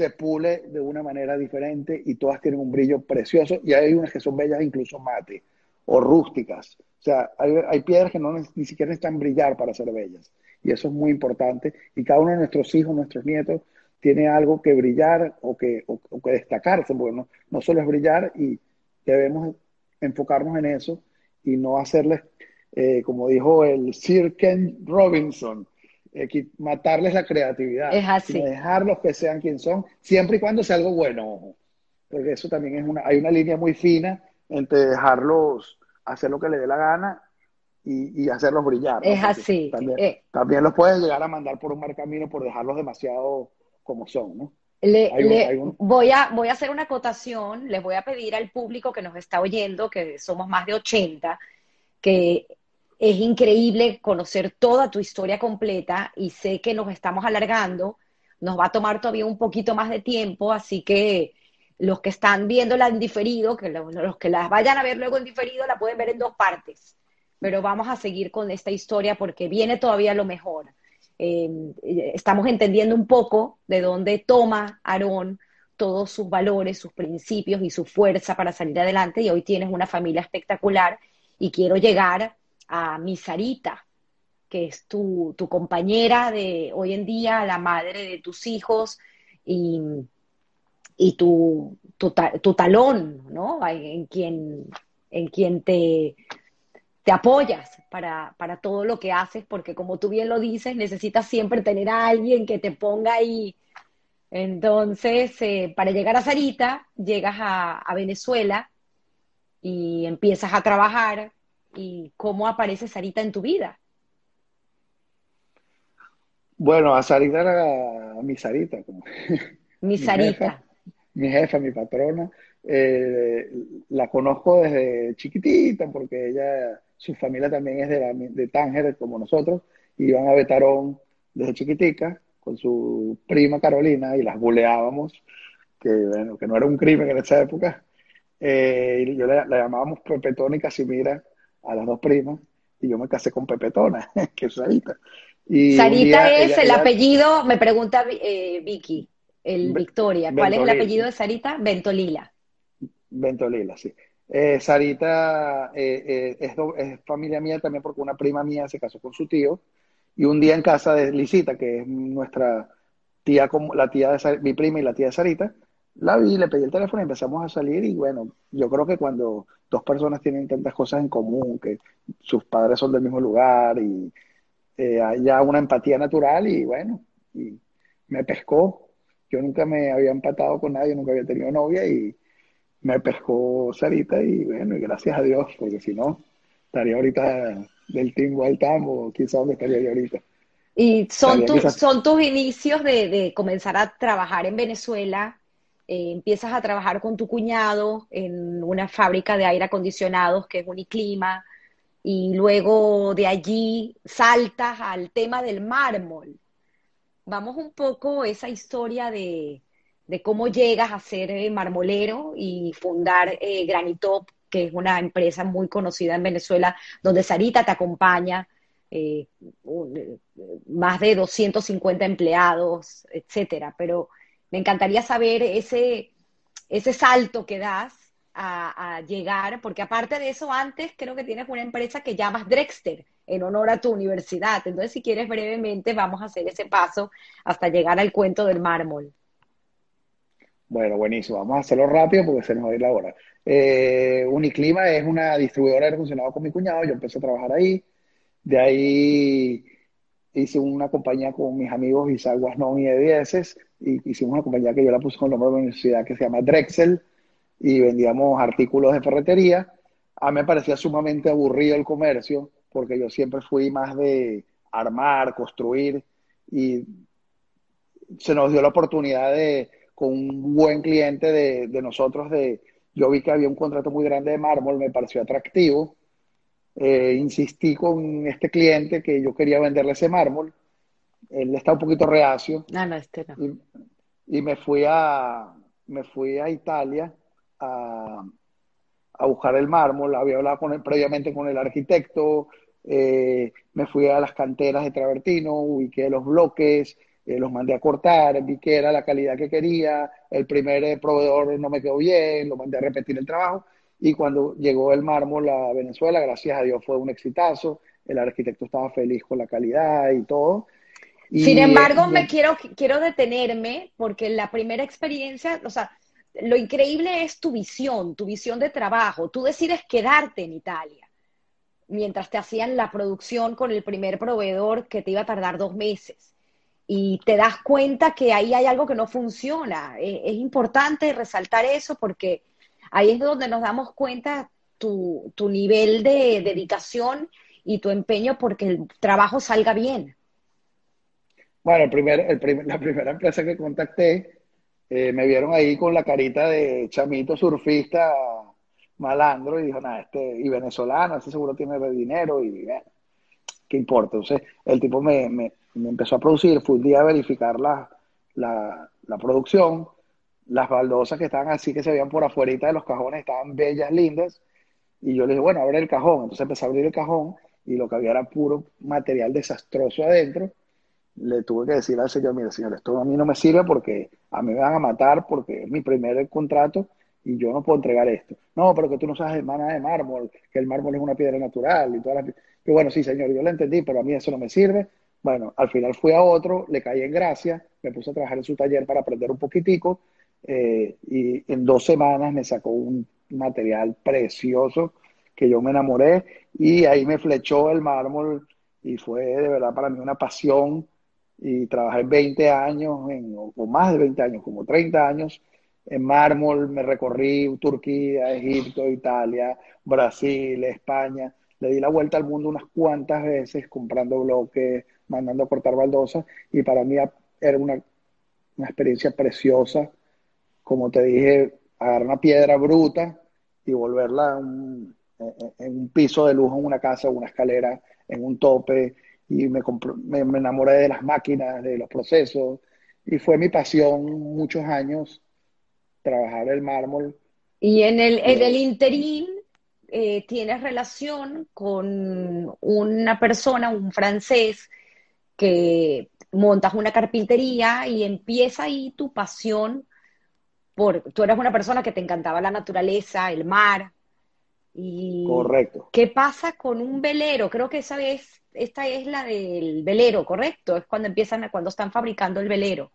se pule de una manera diferente y todas tienen un brillo precioso. Y hay unas que son bellas incluso mate o rústicas. O sea, hay, hay piedras que no ni siquiera necesitan brillar para ser bellas. Y eso es muy importante. Y cada uno de nuestros hijos, nuestros nietos tiene algo que brillar o que, o, que destacarse, porque no, no, solo es brillar y debemos enfocarnos en eso y no hacerles, eh, como dijo el Sir Ken Robinson, matarles la creatividad, es así. dejarlos que sean quien son, siempre y cuando sea algo bueno, porque eso también es una, hay una línea muy fina entre dejarlos hacer lo que les dé la gana y, y hacerlos brillar. Es así. También, eh, también, los puedes llegar a mandar por un mal camino por dejarlos demasiado como son, ¿no? voy, a, voy a hacer una acotación, les voy a pedir al público que nos está oyendo, que somos más de 80, que es increíble conocer toda tu historia completa y sé que nos estamos alargando, nos va a tomar todavía un poquito más de tiempo, así que los que están viéndola en diferido, que los, que las vayan a ver luego en diferido, la pueden ver en dos partes, pero vamos a seguir con esta historia porque viene todavía lo mejor. Em, estamos entendiendo un poco de dónde toma Aarón todos sus valores, sus principios y su fuerza para salir adelante y hoy tienes una familia espectacular y quiero llegar a mi Sarita, que es tu, compañera de hoy en día, la madre de tus hijos y, y tu, tu, talón, ¿no? En quien, en quien te, te apoyas para, para, todo lo que haces, porque como tú bien lo dices, necesitas siempre tener a alguien que te ponga ahí. Entonces, eh, para llegar a Sarita, llegas a, a, Venezuela y empiezas a trabajar. ¿Y cómo aparece Sarita en tu vida? Bueno, a Sarita era mi Sarita. Como. Mi Sarita. mi jefa, mi patrona. Eh, la conozco desde chiquitita porque ella su familia también es de, de Tánger, como nosotros, y iban a Betarón desde chiquitica con su prima Carolina y las buleábamos, que, bueno, que no era un crimen en esa época. Eh, y yo la, llamábamos Pepetona y Casimira a las dos primas, y yo me casé con Pepetona, que es Sarita. Y Sarita es el apellido, me pregunta eh, Vicky, el Victoria, ¿cuál es el apellido de Sarita? Ventolila. Ventolila, sí. Eh, Sarita eh, eh, es, familia mía también porque una prima mía se casó con su tío y un día en casa de Lisita, que es nuestra tía, como la tía de mi prima y la tía de Sarita, la vi, le pedí el teléfono y empezamos a salir y bueno, yo creo que cuando dos personas tienen tantas cosas en común, que sus padres son del mismo lugar y hay ya una empatía natural y bueno, y me pescó. Yo nunca me había empatado con nadie, nunca había tenido novia y me pescó Sarita y bueno, y gracias a Dios, porque si no, estaría ahorita del tingo al tambo, quién sabe dónde estaría yo ahorita. Y son, son tus inicios de, de, comenzar a trabajar en Venezuela, eh, empiezas a trabajar con tu cuñado en una fábrica de aire acondicionados que es Uniclima, y luego de allí saltas al tema del mármol. Vamos un poco esa historia de, cómo llegas a ser eh, marmolero y fundar eh, Granitop, que es una empresa muy conocida en Venezuela, donde Sarita te acompaña, más de 250 empleados, etcétera. Pero me encantaría saber ese, ese salto que das a, llegar, porque aparte de eso, antes creo que tienes una empresa que llamas Drexter, en honor a tu universidad. Entonces, si quieres brevemente, vamos a hacer ese paso hasta llegar al cuento del mármol. Bueno, buenísimo. Vamos a hacerlo rápido porque se nos va a ir la hora. Eh, Uniclima es una distribuidora de aire con mi cuñado. Yo empecé a trabajar ahí. De ahí hice una compañía con mis amigos Isaac Guasnón y Edieses. Y hicimos una compañía que yo la puse con el nombre de la universidad que se llama Drexel. Y vendíamos artículos de ferretería. a mí me parecía sumamente aburrido el comercio, porque yo siempre fui más de armar, construir, y se nos dio la oportunidad de, con un buen cliente de, de nosotros, de, yo vi que había un contrato muy grande de mármol, me pareció atractivo, eh, insistí con este cliente que yo quería venderle ese mármol, él está un poquito reacio, No, no, este no. y, y me fui a, me fui a Italia a, a buscar el mármol, había hablado con él, previamente con el arquitecto, eh, me fui a las canteras de Travertino, ubiqué los bloques, eh, los mandé a cortar, vi que era la calidad que quería, el primer proveedor no me quedó bien, lo mandé a repetir el trabajo, y cuando llegó el mármol a Venezuela, gracias a Dios fue un exitazo, el arquitecto estaba feliz con la calidad y todo. Y, Sin embargo, eh, me quiero, quiero detenerme porque la primera experiencia, o sea, lo increíble es tu visión, tu visión de trabajo. Tú decides quedarte en Italia mientras te hacían la producción con el primer proveedor que te iba a tardar dos meses. Y te das cuenta que ahí hay algo que no funciona. Es, es importante resaltar eso porque ahí es donde nos damos cuenta tu, tu nivel de dedicación y tu empeño porque el trabajo salga bien. Bueno, el primer, el primer- la primera empresa que contacté, eh, me vieron ahí con la carita de chamito surfista malandro y dijo, nada, este, y venezolano, este seguro tiene dinero y bueno, ¿qué importa? Entonces, el tipo me, me- me empezó a producir, fui un día a verificar la, la, la producción, las baldosas que estaban así, que se veían por afuerita de los cajones, estaban bellas, lindas, y yo le dije, bueno, abre el cajón. Entonces empecé a abrir el cajón y lo que había era puro material desastroso adentro. Le tuve que decir al señor, mire, señor, esto a mí no me sirve porque a mí me van a matar porque es mi primer contrato y yo no puedo entregar esto. No, pero que tú no sabes de nada de mármol, que el mármol es una piedra natural y todas las... Y bueno, sí, señor, yo lo entendí, pero a mí eso no me sirve. Bueno, al final fui a otro, le caí en gracia, me puse a trabajar en su taller para aprender un poquitico eh, y en dos semanas me sacó un material precioso que yo me enamoré y ahí me flechó el mármol y fue de verdad para mí una pasión. Y trabajé 20 años, o más de 20 años, como 30 años en mármol, me recorrí Turquía, Egipto, Italia, Brasil, España, le di la vuelta al mundo unas cuantas veces comprando bloques, mandando a cortar baldosas. Y para mí era una, una experiencia preciosa, como te dije, agarrar una piedra bruta y volverla un, en un piso de lujo, en una casa, una escalera, en un tope, y me, me, me, enamoré de las máquinas, de los procesos, y fue mi pasión muchos años trabajar el mármol. Y en el, en el interín eh, tienes relación con una persona, un francés, que montas una carpintería y empieza ahí tu pasión por, tú eras una persona que te encantaba la naturaleza, el mar, y Correcto. ¿qué pasa con un velero? Creo que esa es, esta es la del velero, ¿correcto? Es cuando empiezan, cuando están fabricando el velero.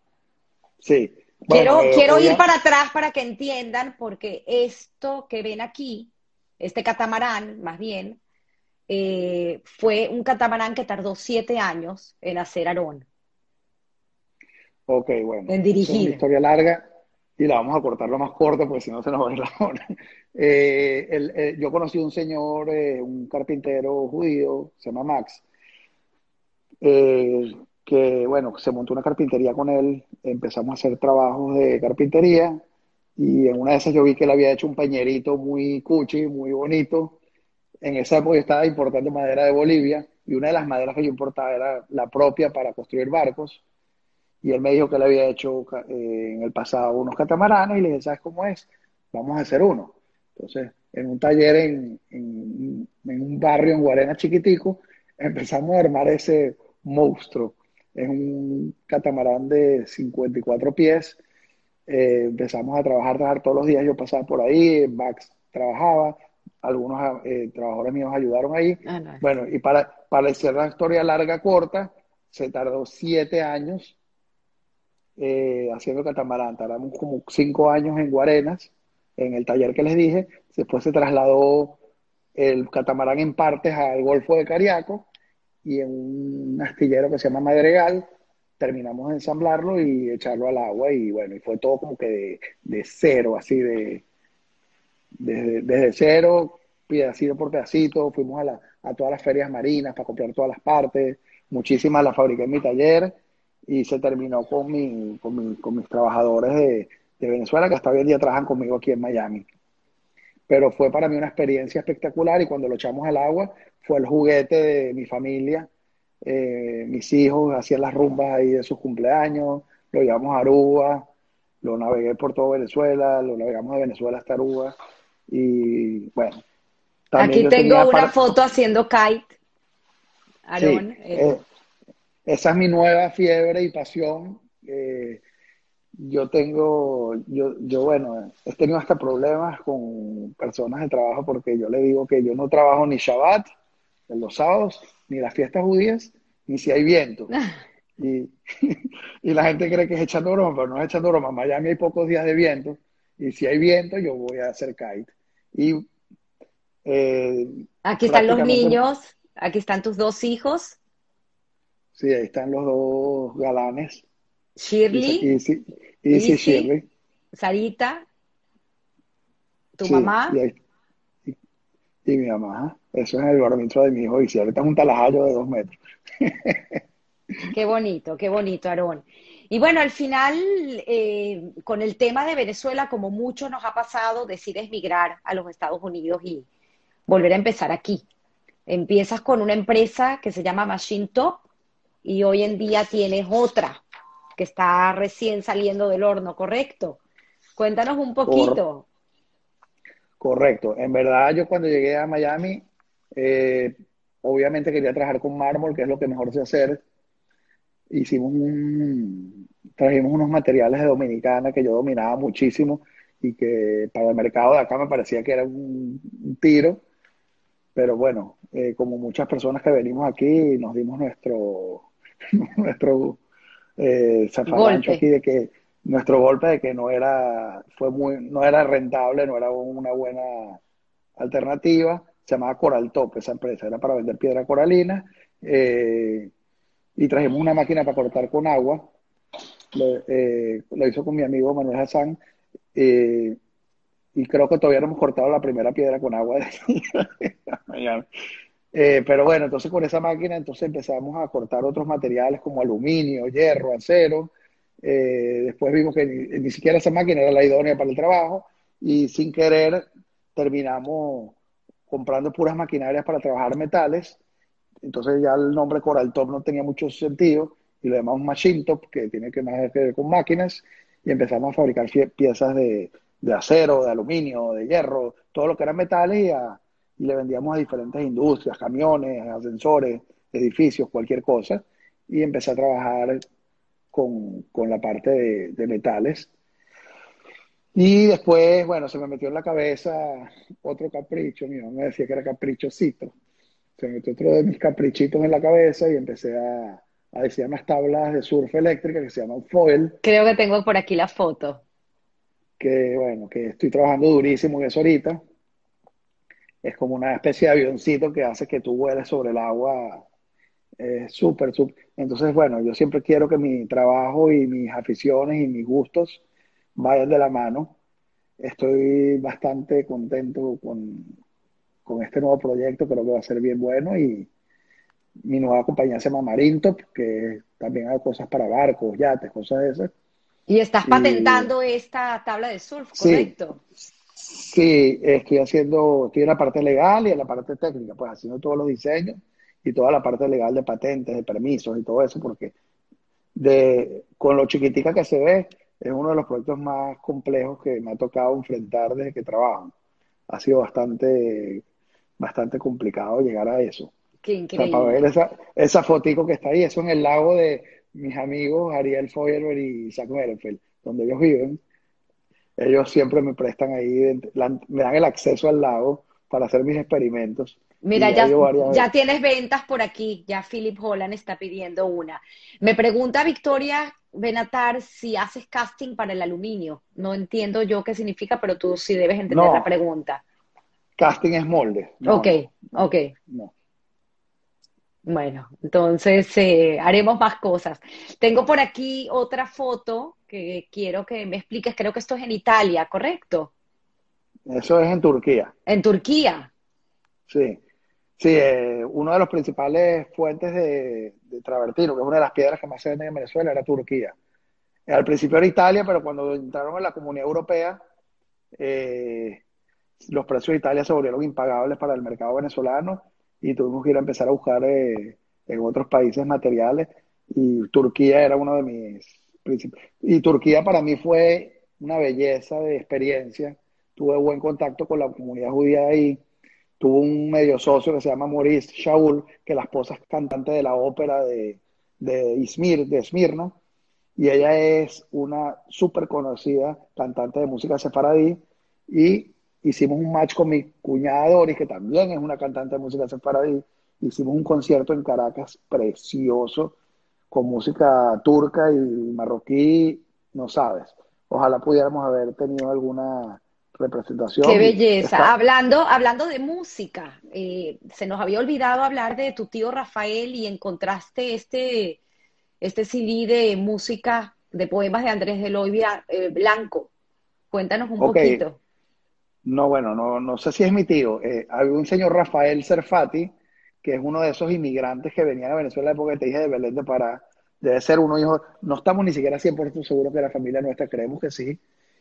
Sí. Bueno, quiero eh, quiero ir para atrás para que entiendan, porque esto que ven aquí, este catamarán, más bien, eh, fue un catamarán que tardó siete años en hacer Aarón. Ok, bueno. En Es dirigir. una historia larga y la vamos a cortar lo más corto porque si no se nos va a ir la hora. Eh, el- eh, yo conocí un señor, eh, un carpintero judío, se llama Max, eh, que bueno, se montó una carpintería con él, empezamos a hacer trabajos de carpintería y en una de esas yo vi que él había hecho un pañerito muy cuchi, muy bonito. En esa época yo estaba importando madera de Bolivia y una de las maderas que yo importaba era la propia para construir barcos. Y él me dijo que él había hecho eh, en el pasado unos catamaranes y le dije, ¿sabes cómo es? Vamos a hacer uno. Entonces, en un taller en, en, en un barrio en Guarena chiquitico, empezamos a armar ese monstruo. Es un catamarán de 54 pies. Eh, empezamos a trabajar, trabajar todos los días. Yo pasaba por ahí, Max trabajaba, algunos eh, trabajadores míos ayudaron ahí. Ah, no. Bueno, y para, para hacer la historia larga, corta, se tardó siete años eh, haciendo catamarán. Tardamos como cinco años en Guarenas, en el taller que les dije. Después se trasladó el catamarán en partes al Golfo de Cariaco y en un astillero que se llama Madregal terminamos de ensamblarlo y echarlo al agua y bueno, y fue todo como que de, de cero, así de desde, desde cero, pedacito por pedacito, fuimos a, la, a todas las ferias marinas para comprar todas las partes, muchísimas las fabriqué en mi taller y se terminó con, mi, con, mi, con mis trabajadores de, de, Venezuela que hasta hoy en día trabajan conmigo aquí en Miami. Pero fue para mí una experiencia espectacular y cuando lo echamos al agua fue el juguete de mi familia. Eh, mis hijos hacían las rumbas ahí de sus cumpleaños, lo llevamos a Aruba, lo navegué por todo Venezuela, lo navegamos de Venezuela hasta Aruba y bueno. Aquí tengo una foto haciendo kite. Aaron. Sí, eh, eh, esa es mi nueva fiebre y pasión. Eh, yo tengo, yo, yo, bueno, he tenido hasta problemas con personas de trabajo porque yo le digo que yo no trabajo ni Shabbat, en los sábados, ni las fiestas judías, ni si hay viento. Y, y la gente cree que es echando broma, pero no es echando broma. En Miami hay pocos días de viento y si hay viento yo voy a hacer kite. Y, eh, aquí están los niños, aquí están tus dos hijos. Sí, ahí están los dos galanes. Shirley. Y, Shirley. Sarita. Tu mamá. Y, mi mamá. Eso es el barómetro de mi hijo. Y si ahorita es un talajallo de dos metros. Qué bonito, qué bonito, Aarón. Y bueno, al final, eh, con el tema de Venezuela, como mucho nos ha pasado, decides migrar a los Estados Unidos y volver a empezar aquí. Empiezas con una empresa que se llama Machine Top y hoy en día tienes otra que está recién saliendo del horno, ¿correcto? Cuéntanos un poquito. Correcto. En verdad, yo cuando llegué a Miami, eh, obviamente quería trabajar con mármol, que es lo que mejor sé hacer. Hicimos un, trajimos unos materiales de Dominicana que yo dominaba muchísimo y que para el mercado de acá me parecía que era un, tiro. Pero bueno, eh, como muchas personas que venimos aquí, nos dimos nuestro, nuestro eh, aquí de que nuestro golpe de que no era, fue muy, no era rentable, no era una buena alternativa. Se llamaba Coral Top esa empresa, era para vender piedra coralina. Eh, y trajimos una máquina para cortar con agua. Lo, eh, lo hizo con mi amigo Manuel Hassan. Eh, y creo que todavía no hemos cortado la primera piedra con agua de Eh, pero bueno, entonces con esa máquina entonces empezamos a cortar otros materiales como aluminio, hierro, acero. Eh, después vimos que ni, siquiera esa máquina era la idónea para el trabajo y sin querer terminamos comprando puras maquinarias para trabajar metales. Entonces ya el nombre Coral Top no tenía mucho sentido y lo llamamos Machine Top, que tiene que más que ver con máquinas, y empezamos a fabricar piezas de, de acero, de aluminio, de hierro, todo lo que eran metales y a, y le vendíamos a diferentes industrias, camiones, ascensores, edificios, cualquier cosa, y empecé a trabajar con, con la parte de, de, metales. Y después, bueno, se me metió en la cabeza otro capricho, mi me decía que era caprichosito. Se me metió otro de mis caprichitos en la cabeza y empecé a, a decir unas tablas de surf eléctrica que se llaman foil. Creo que tengo por aquí la foto. Que bueno, que estoy trabajando durísimo en eso ahorita es como una especie de avioncito que hace que tú vueles sobre el agua. Es súper, súper. Entonces, bueno, yo siempre quiero que mi trabajo y mis aficiones y mis gustos vayan de la mano. Estoy bastante contento con, con este nuevo proyecto, creo que va a ser bien bueno y mi nueva compañía se llama Marintop, que también hago cosas para barcos, yates, cosas de esas. Y estás patentando esta tabla de surf, ¿correcto? Sí, Sí, estoy haciendo, estoy en la parte legal y en la parte técnica, pues haciendo todos los diseños y toda la parte legal de patentes, de permisos y todo eso, porque de, con lo chiquitica que se ve, es uno de los proyectos más complejos que me ha tocado enfrentar desde que trabajo. Ha sido bastante, bastante complicado llegar a eso. Qué increíble. para ver esa, esa fotico que está ahí, eso en el lago de mis amigos Ariel Feuerberg y Zach Merenfeld, donde ellos viven ellos siempre me prestan ahí, me dan el acceso al lago para hacer mis experimentos. Mira, ya, ya tienes ventas por aquí, ya Philip Holland está pidiendo una. Me pregunta Victoria Benatar si haces casting para el aluminio. No entiendo yo qué significa, pero tú sí debes entender la pregunta. Casting es molde. ok, ok. Bueno, entonces eh, haremos más cosas. Tengo por aquí otra foto que quiero que me expliques. Creo que esto es en Italia, ¿correcto? Eso es en Turquía. En Turquía. Sí, sí, eh, uno de los principales fuentes de, de, travertino, que es una de las piedras que más se venden en Venezuela, era Turquía. Al principio era Italia, pero cuando entraron en la comunidad europea, eh, los precios de Italia se volvieron impagables para el mercado venezolano y tuvimos que ir a empezar a buscar eh, en otros países materiales y Turquía era uno de mis principales. Y Turquía para mí fue una belleza de experiencia. Tuve buen contacto con la comunidad judía ahí. Tuve un medio socio que se llama Maurice Shaul, que la esposa es cantante de la ópera de, de Izmir, de Esmirna, y ella es una súper conocida cantante de música sefaradí, y hicimos un match con mi cuñada Doris, que también es una cantante de música sefaradí, hicimos un concierto en Caracas precioso, con música turca y marroquí, no sabes. Ojalá pudiéramos haber tenido alguna representación. Qué belleza. Hablando, hablando de música, eh, se nos había olvidado hablar de tu tío Rafael y encontraste este, este CD de música de poemas de Andrés Eloy eh, Blanco. Cuéntanos un okay. poquito. No, bueno, no, no sé si es mi tío. Eh, había un señor Rafael Cerfati, que es uno de esos inmigrantes que venían a Venezuela en la época que te dije de Belén de Pará. Debe ser uno hijo, no estamos ni siquiera 100% seguros que la familia nuestra, creemos que sí.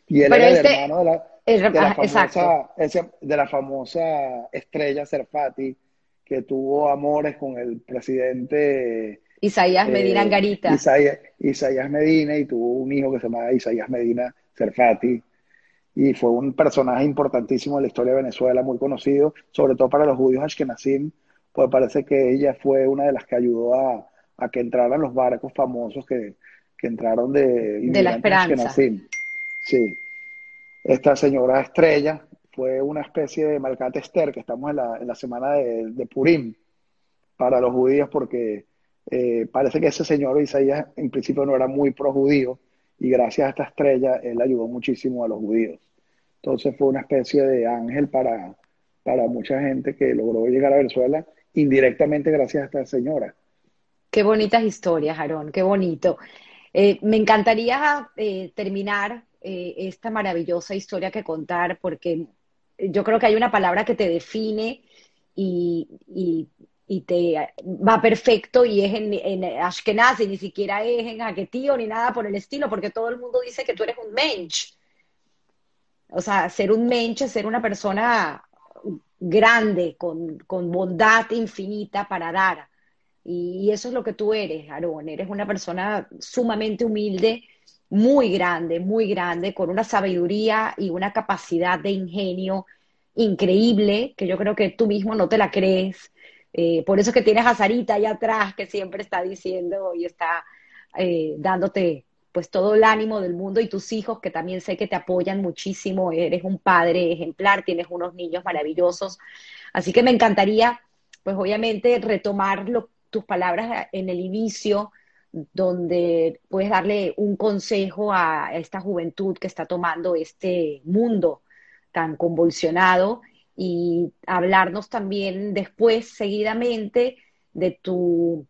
Y él Pero era este, el hermano de la, el, de, la famosa, ese, de la famosa estrella Cerfati, que tuvo amores con el presidente Isaías Medina eh, Angarita. Isaías, Isaías Medina, y tuvo un hijo que se llamaba Isaías Medina Cerfati y fue un personaje importantísimo en la historia de Venezuela, muy conocido, sobre todo para los judíos ashkenazim, pues parece que ella fue una de las que ayudó a, a que entraran los barcos famosos que, que entraron de, de la esperanza. Ashkenazim. Sí. Esta señora Estrella fue una especie de Malcat Esther, que estamos en la, en la semana de, de, Purim para los judíos, porque eh, parece que ese señor Isaías en principio no era muy pro judío, y gracias a esta estrella él ayudó muchísimo a los judíos. Entonces fue una especie de ángel para, para mucha gente que logró llegar a Venezuela indirectamente gracias a esta señora. Qué bonitas historias, Aarón, qué bonito. Eh, me encantaría eh, terminar eh, esta maravillosa historia que contar porque yo creo que hay una palabra que te define y, y, y te va perfecto y es en, en Ashkenazi, ni siquiera es en Haketío ni nada por el estilo, porque todo el mundo dice que tú eres un mensch. O sea, ser un mensch es ser una persona grande, con, con bondad infinita para dar. Y, y, eso es lo que tú eres, Aarón. Eres una persona sumamente humilde, muy grande, muy grande, con una sabiduría y una capacidad de ingenio increíble, que yo creo que tú mismo no te la crees. Eh, por eso es que tienes a Sarita allá atrás, que siempre está diciendo y está eh, dándote pues todo el ánimo del mundo y tus hijos que también sé que te apoyan muchísimo, eres un padre ejemplar, tienes unos niños maravillosos, así que me encantaría pues obviamente retomar lo, tus palabras en el inicio, donde puedes darle un consejo a esta juventud que está tomando este mundo tan convulsionado y hablarnos también después, seguidamente, de tu,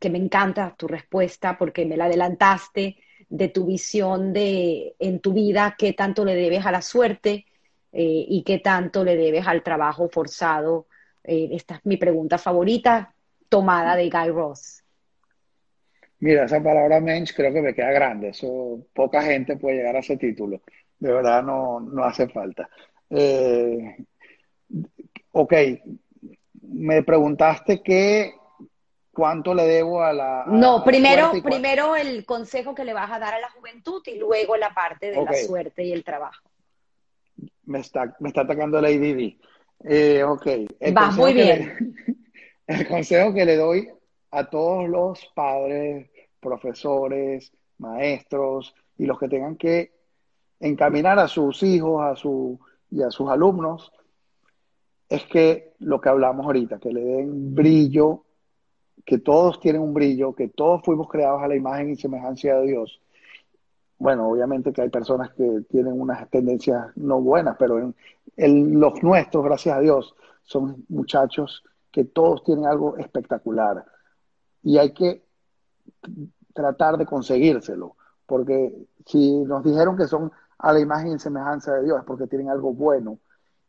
que me encanta tu respuesta porque me la adelantaste, de tu visión de en tu vida, qué tanto le debes a la suerte eh, y qué tanto le debes al trabajo forzado. Eh, esta es mi pregunta favorita, tomada de Guy Ross. Mira, esa palabra mensch creo que me queda grande. Eso, poca gente puede llegar a ese título. De verdad no, no hace falta. Eh, ok, me preguntaste que cuánto le debo a la... A no, primero, primero el consejo que le vas a dar a la juventud y luego la parte de okay. la suerte y el trabajo. Me está, me está atacando la IDD. Eh, ok. El Vas muy bien. Le, el consejo que le doy a todos los padres, profesores, maestros y los que tengan que encaminar a sus hijos a su, y a sus alumnos es que lo que hablamos ahorita, que le den brillo, que todos tienen un brillo, que todos fuimos creados a la imagen y semejanza de Dios. Bueno, obviamente que hay personas que tienen unas tendencias no buenas, pero en, en los nuestros, gracias a Dios, son muchachos que todos tienen algo espectacular. Y hay que tratar de conseguírselo, porque si nos dijeron que son a la imagen y semejanza de Dios es porque tienen algo bueno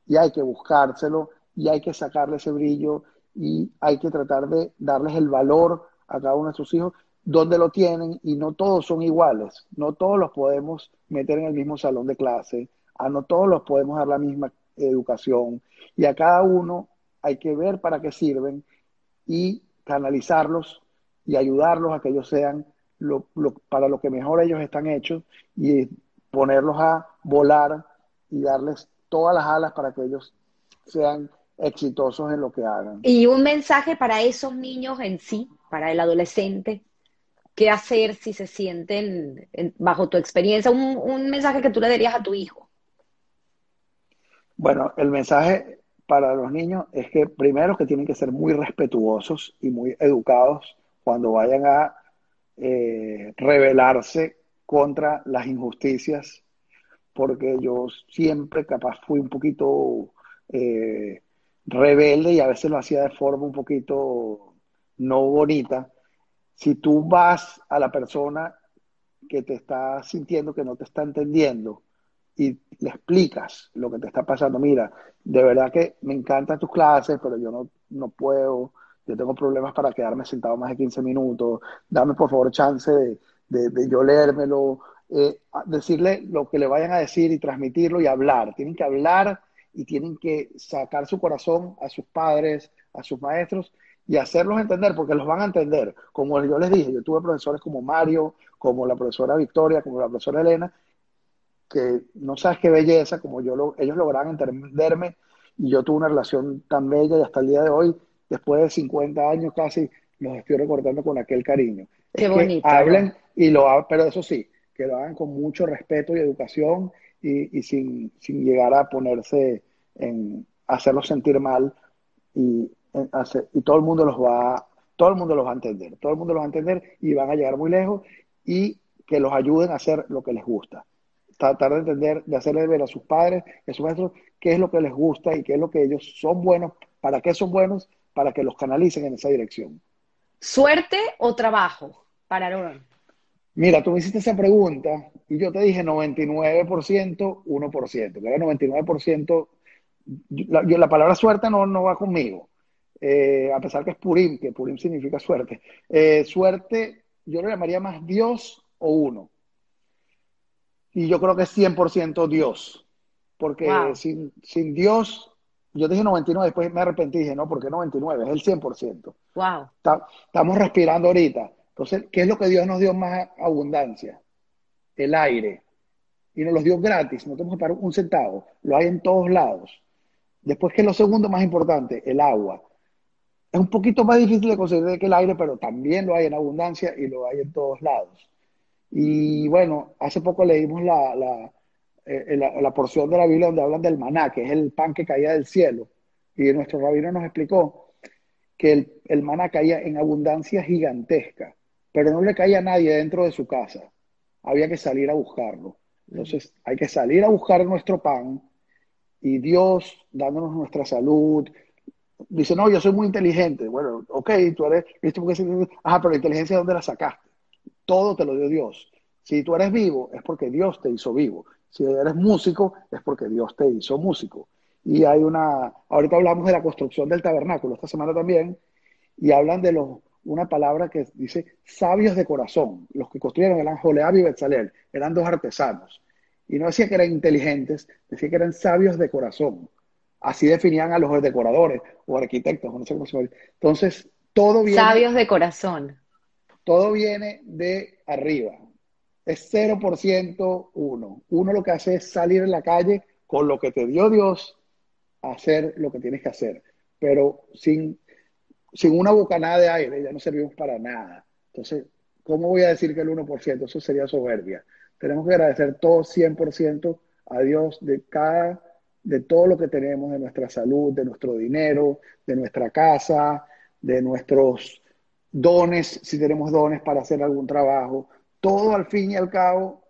y hay que buscárselo y hay que sacarle ese brillo y hay que tratar de darles el valor a cada uno de sus hijos donde lo tienen y no todos son iguales, no todos los podemos meter en el mismo salón de clase, a no todos los podemos dar la misma educación. Y a cada uno hay que ver para qué sirven y canalizarlos y ayudarlos a que ellos sean lo, para lo que mejor ellos están hechos y ponerlos a volar y darles todas las alas para que ellos sean exitosos en lo que hagan. Y un mensaje para esos niños en sí, para el adolescente, qué hacer si se sienten, bajo tu experiencia, un, un mensaje que tú le darías a tu hijo. Bueno, el mensaje para los niños es que primero que tienen que ser muy respetuosos y muy educados cuando vayan a eh, rebelarse contra las injusticias, porque yo siempre capaz fui un poquito eh, rebelde y a veces lo hacía de forma un poquito no bonita. Si tú vas a la persona que te está sintiendo que no te está entendiendo y le explicas lo que te está pasando, mira, de verdad que me encantan tus clases, pero yo no, no puedo, yo tengo problemas para quedarme sentado más de 15 minutos, dame por favor chance de, de, yo leérmelo, eh, decirle lo que le vayan a decir y transmitirlo y hablar. Tienen que hablar y tienen que sacar su corazón a sus padres, a sus maestros y hacerlos entender, porque los van a entender. Como yo les dije, yo tuve profesores como Mario, como la profesora Victoria, como la profesora Elena, que no sabes qué belleza, como yo lo, ellos lograron entenderme y yo tuve una relación tan bella y hasta el día de hoy después de 50 años casi, los estoy recordando con aquel cariño. Qué bonito. hablen y lo pero eso sí, que lo hagan con mucho respeto y educación y, sin, llegar a ponerse en hacerlos sentir mal y, y todo el mundo los va todo el mundo los va a entender, todo el mundo los va a entender y van a llegar muy lejos y que los ayuden a hacer lo que les gusta. Tratar de entender, de hacerle ver a sus padres y a sus maestros qué es lo que les gusta y qué es lo que ellos son buenos, para qué son buenos para que los canalicen en esa dirección. ¿Suerte o trabajo para Aaron? Mira, tú me hiciste esa pregunta y yo te dije 99%, 1%, que era 99%. La, yo, la palabra suerte no, no va conmigo, eh, a pesar que es Purim, que Purim significa suerte. Eh, suerte, yo lo llamaría más Dios o uno. Y yo creo que es 100% Dios, porque sin, sin Dios yo dije 99, después me arrepentí, dije, no, ¿por qué 99? Es el 100%. Wow. estamos respirando ahorita. Entonces, ¿qué es lo que Dios nos dio más abundancia? El aire. Y nos los dio gratis, no tenemos que pagar un centavo. Lo hay en todos lados. Después, ¿qué es lo segundo más importante? El agua. Es un poquito más difícil de conseguir que el aire, pero también lo hay en abundancia y lo hay en todos lados. Y bueno, hace poco leímos la, la eh, la, porción de la Biblia donde hablan del maná, que es el pan que caía del cielo. Y nuestro rabino nos explicó que el, el maná caía en abundancia gigantesca, pero no le caía a nadie dentro de su casa. Había que salir a buscarlo. Entonces, hay que salir a buscar nuestro pan y Dios dándonos nuestra salud. Dice, no, yo soy muy inteligente. Bueno, ok, tú eres, ¿viste? Porque, ajá, pero la inteligencia, ¿dónde la sacaste? Todo te lo dio Dios. Si tú eres vivo, es porque Dios te hizo vivo. Si eres músico, es porque Dios te hizo músico. Y hay una, ahorita hablamos de la construcción del tabernáculo, esta semana también, y hablan de los, una palabra que dice sabios de corazón. Los que construyeron eran Joleab y Betzalel, eran dos artesanos. Y no decía que eran inteligentes, decía que eran sabios de corazón. Así definían a los decoradores o arquitectos, no sé cómo se llama. Entonces, todo viene. Sabios de corazón. Todo viene de arriba es 0% uno. Uno lo que hace es salir en la calle con lo que te dio Dios, hacer lo que tienes que hacer. Pero sin, sin una bocanada de aire ya no servimos para nada. Entonces, ¿cómo voy a decir que el 1%? Eso sería soberbia. Tenemos que agradecer todo 100% a Dios de cada, de todo lo que tenemos, de nuestra salud, de nuestro dinero, de nuestra casa, de nuestros dones, si tenemos dones para hacer algún trabajo, todo al fin y al cabo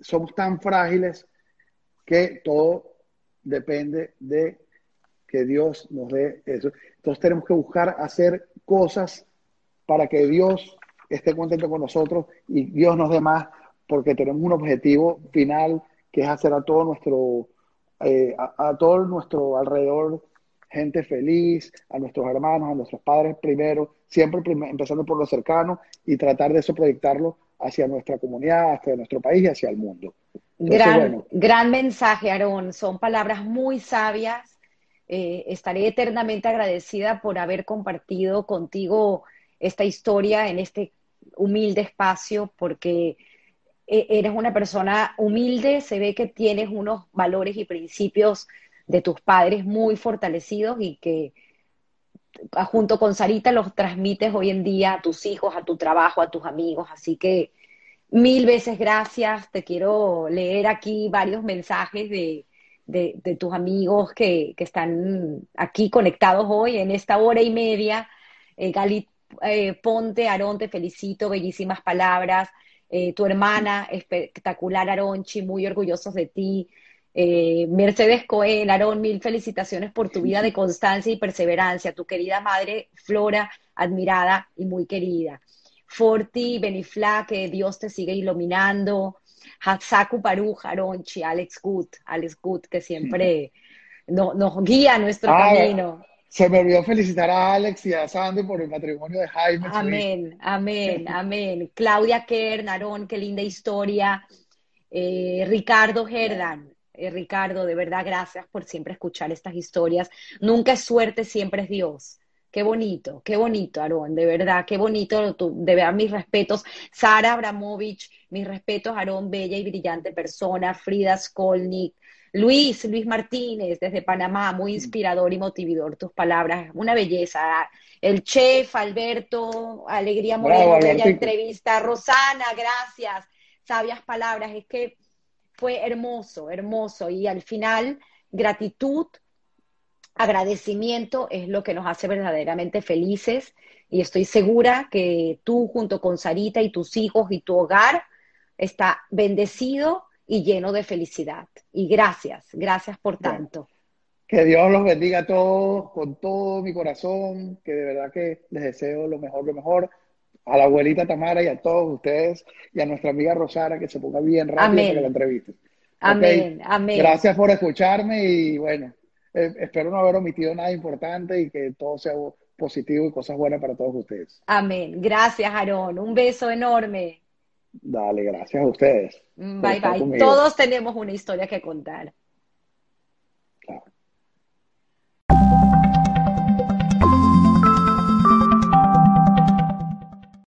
somos tan frágiles que todo depende de que Dios nos dé eso. Entonces tenemos que buscar hacer cosas para que Dios esté contento con nosotros y Dios nos dé más, porque tenemos un objetivo final que es hacer a todo nuestro, eh, a, todo nuestro alrededor gente feliz, a nuestros hermanos, a nuestros padres primero, siempre empezando por lo cercano y tratar de eso proyectarlo hacia nuestra comunidad, hacia nuestro país y hacia el mundo. gran, gran mensaje, Aarón. Son palabras muy sabias. Eh, estaré eternamente agradecida por haber compartido contigo esta historia en este humilde espacio, porque e, eres una persona humilde, se ve que tienes unos valores y principios de tus padres muy fortalecidos y que junto con Sarita los transmites hoy en día a tus hijos, a tu trabajo, a tus amigos. Así que mil veces gracias. Te quiero leer aquí varios mensajes de, de, tus amigos que, que, están aquí conectados hoy en esta hora y media. Eh, Galit eh, Ponte, Aarón, te felicito, bellísimas palabras. Eh, tu hermana, espectacular Aronchi, muy orgullosos de ti. Eh, Mercedes Cohen, Aarón, mil felicitaciones por tu vida de constancia y perseverancia. Tu querida madre Flora, admirada y muy querida. Forti, Benifla, que Dios te sigue iluminando. Hatsaku Paru, Aronchi, Alex Good, Alex Good, que siempre nos guía nuestro ah, camino. Se me olvidó felicitar a Alex y a Sandy por el matrimonio de Jaime. Amén, amén, amén. Claudia Kern, Aarón, qué linda historia. Eh, Ricardo Herdan, eh, Ricardo, de verdad, gracias por siempre escuchar estas historias. Nunca es suerte, siempre es Dios. Qué bonito, qué bonito, Aarón, de verdad, qué bonito, de verdad, mis respetos. Sara Abramovich, mis respetos, Aarón, bella y brillante persona. Frida Skolnik, Luis, Luis Martínez, desde Panamá, muy inspirador y motivador tus palabras, una belleza. El chef, Alberto, Alegría Moreno, bella entrevista. Rosana, gracias, sabias palabras, es que fue hermoso, hermoso. Y al final, gratitud, agradecimiento es lo que nos hace verdaderamente felices. Y estoy segura que tú, junto con Sarita y tus hijos y tu hogar, está bendecido y lleno de felicidad. Y gracias, gracias por tanto. Que Dios los bendiga a todos con todo mi corazón, que de verdad que les deseo lo mejor, lo mejor a la abuelita Tamara y a todos ustedes y a nuestra amiga Rosara que se ponga bien rápido para la entrevista. Amén, amén. Gracias por escucharme y bueno, eh, espero no haber omitido nada importante y que todo sea positivo y cosas buenas para todos ustedes. Amén. Gracias, Aarón. Un beso enorme. Dale, gracias a ustedes. Bye, bye. Todos tenemos una historia que contar.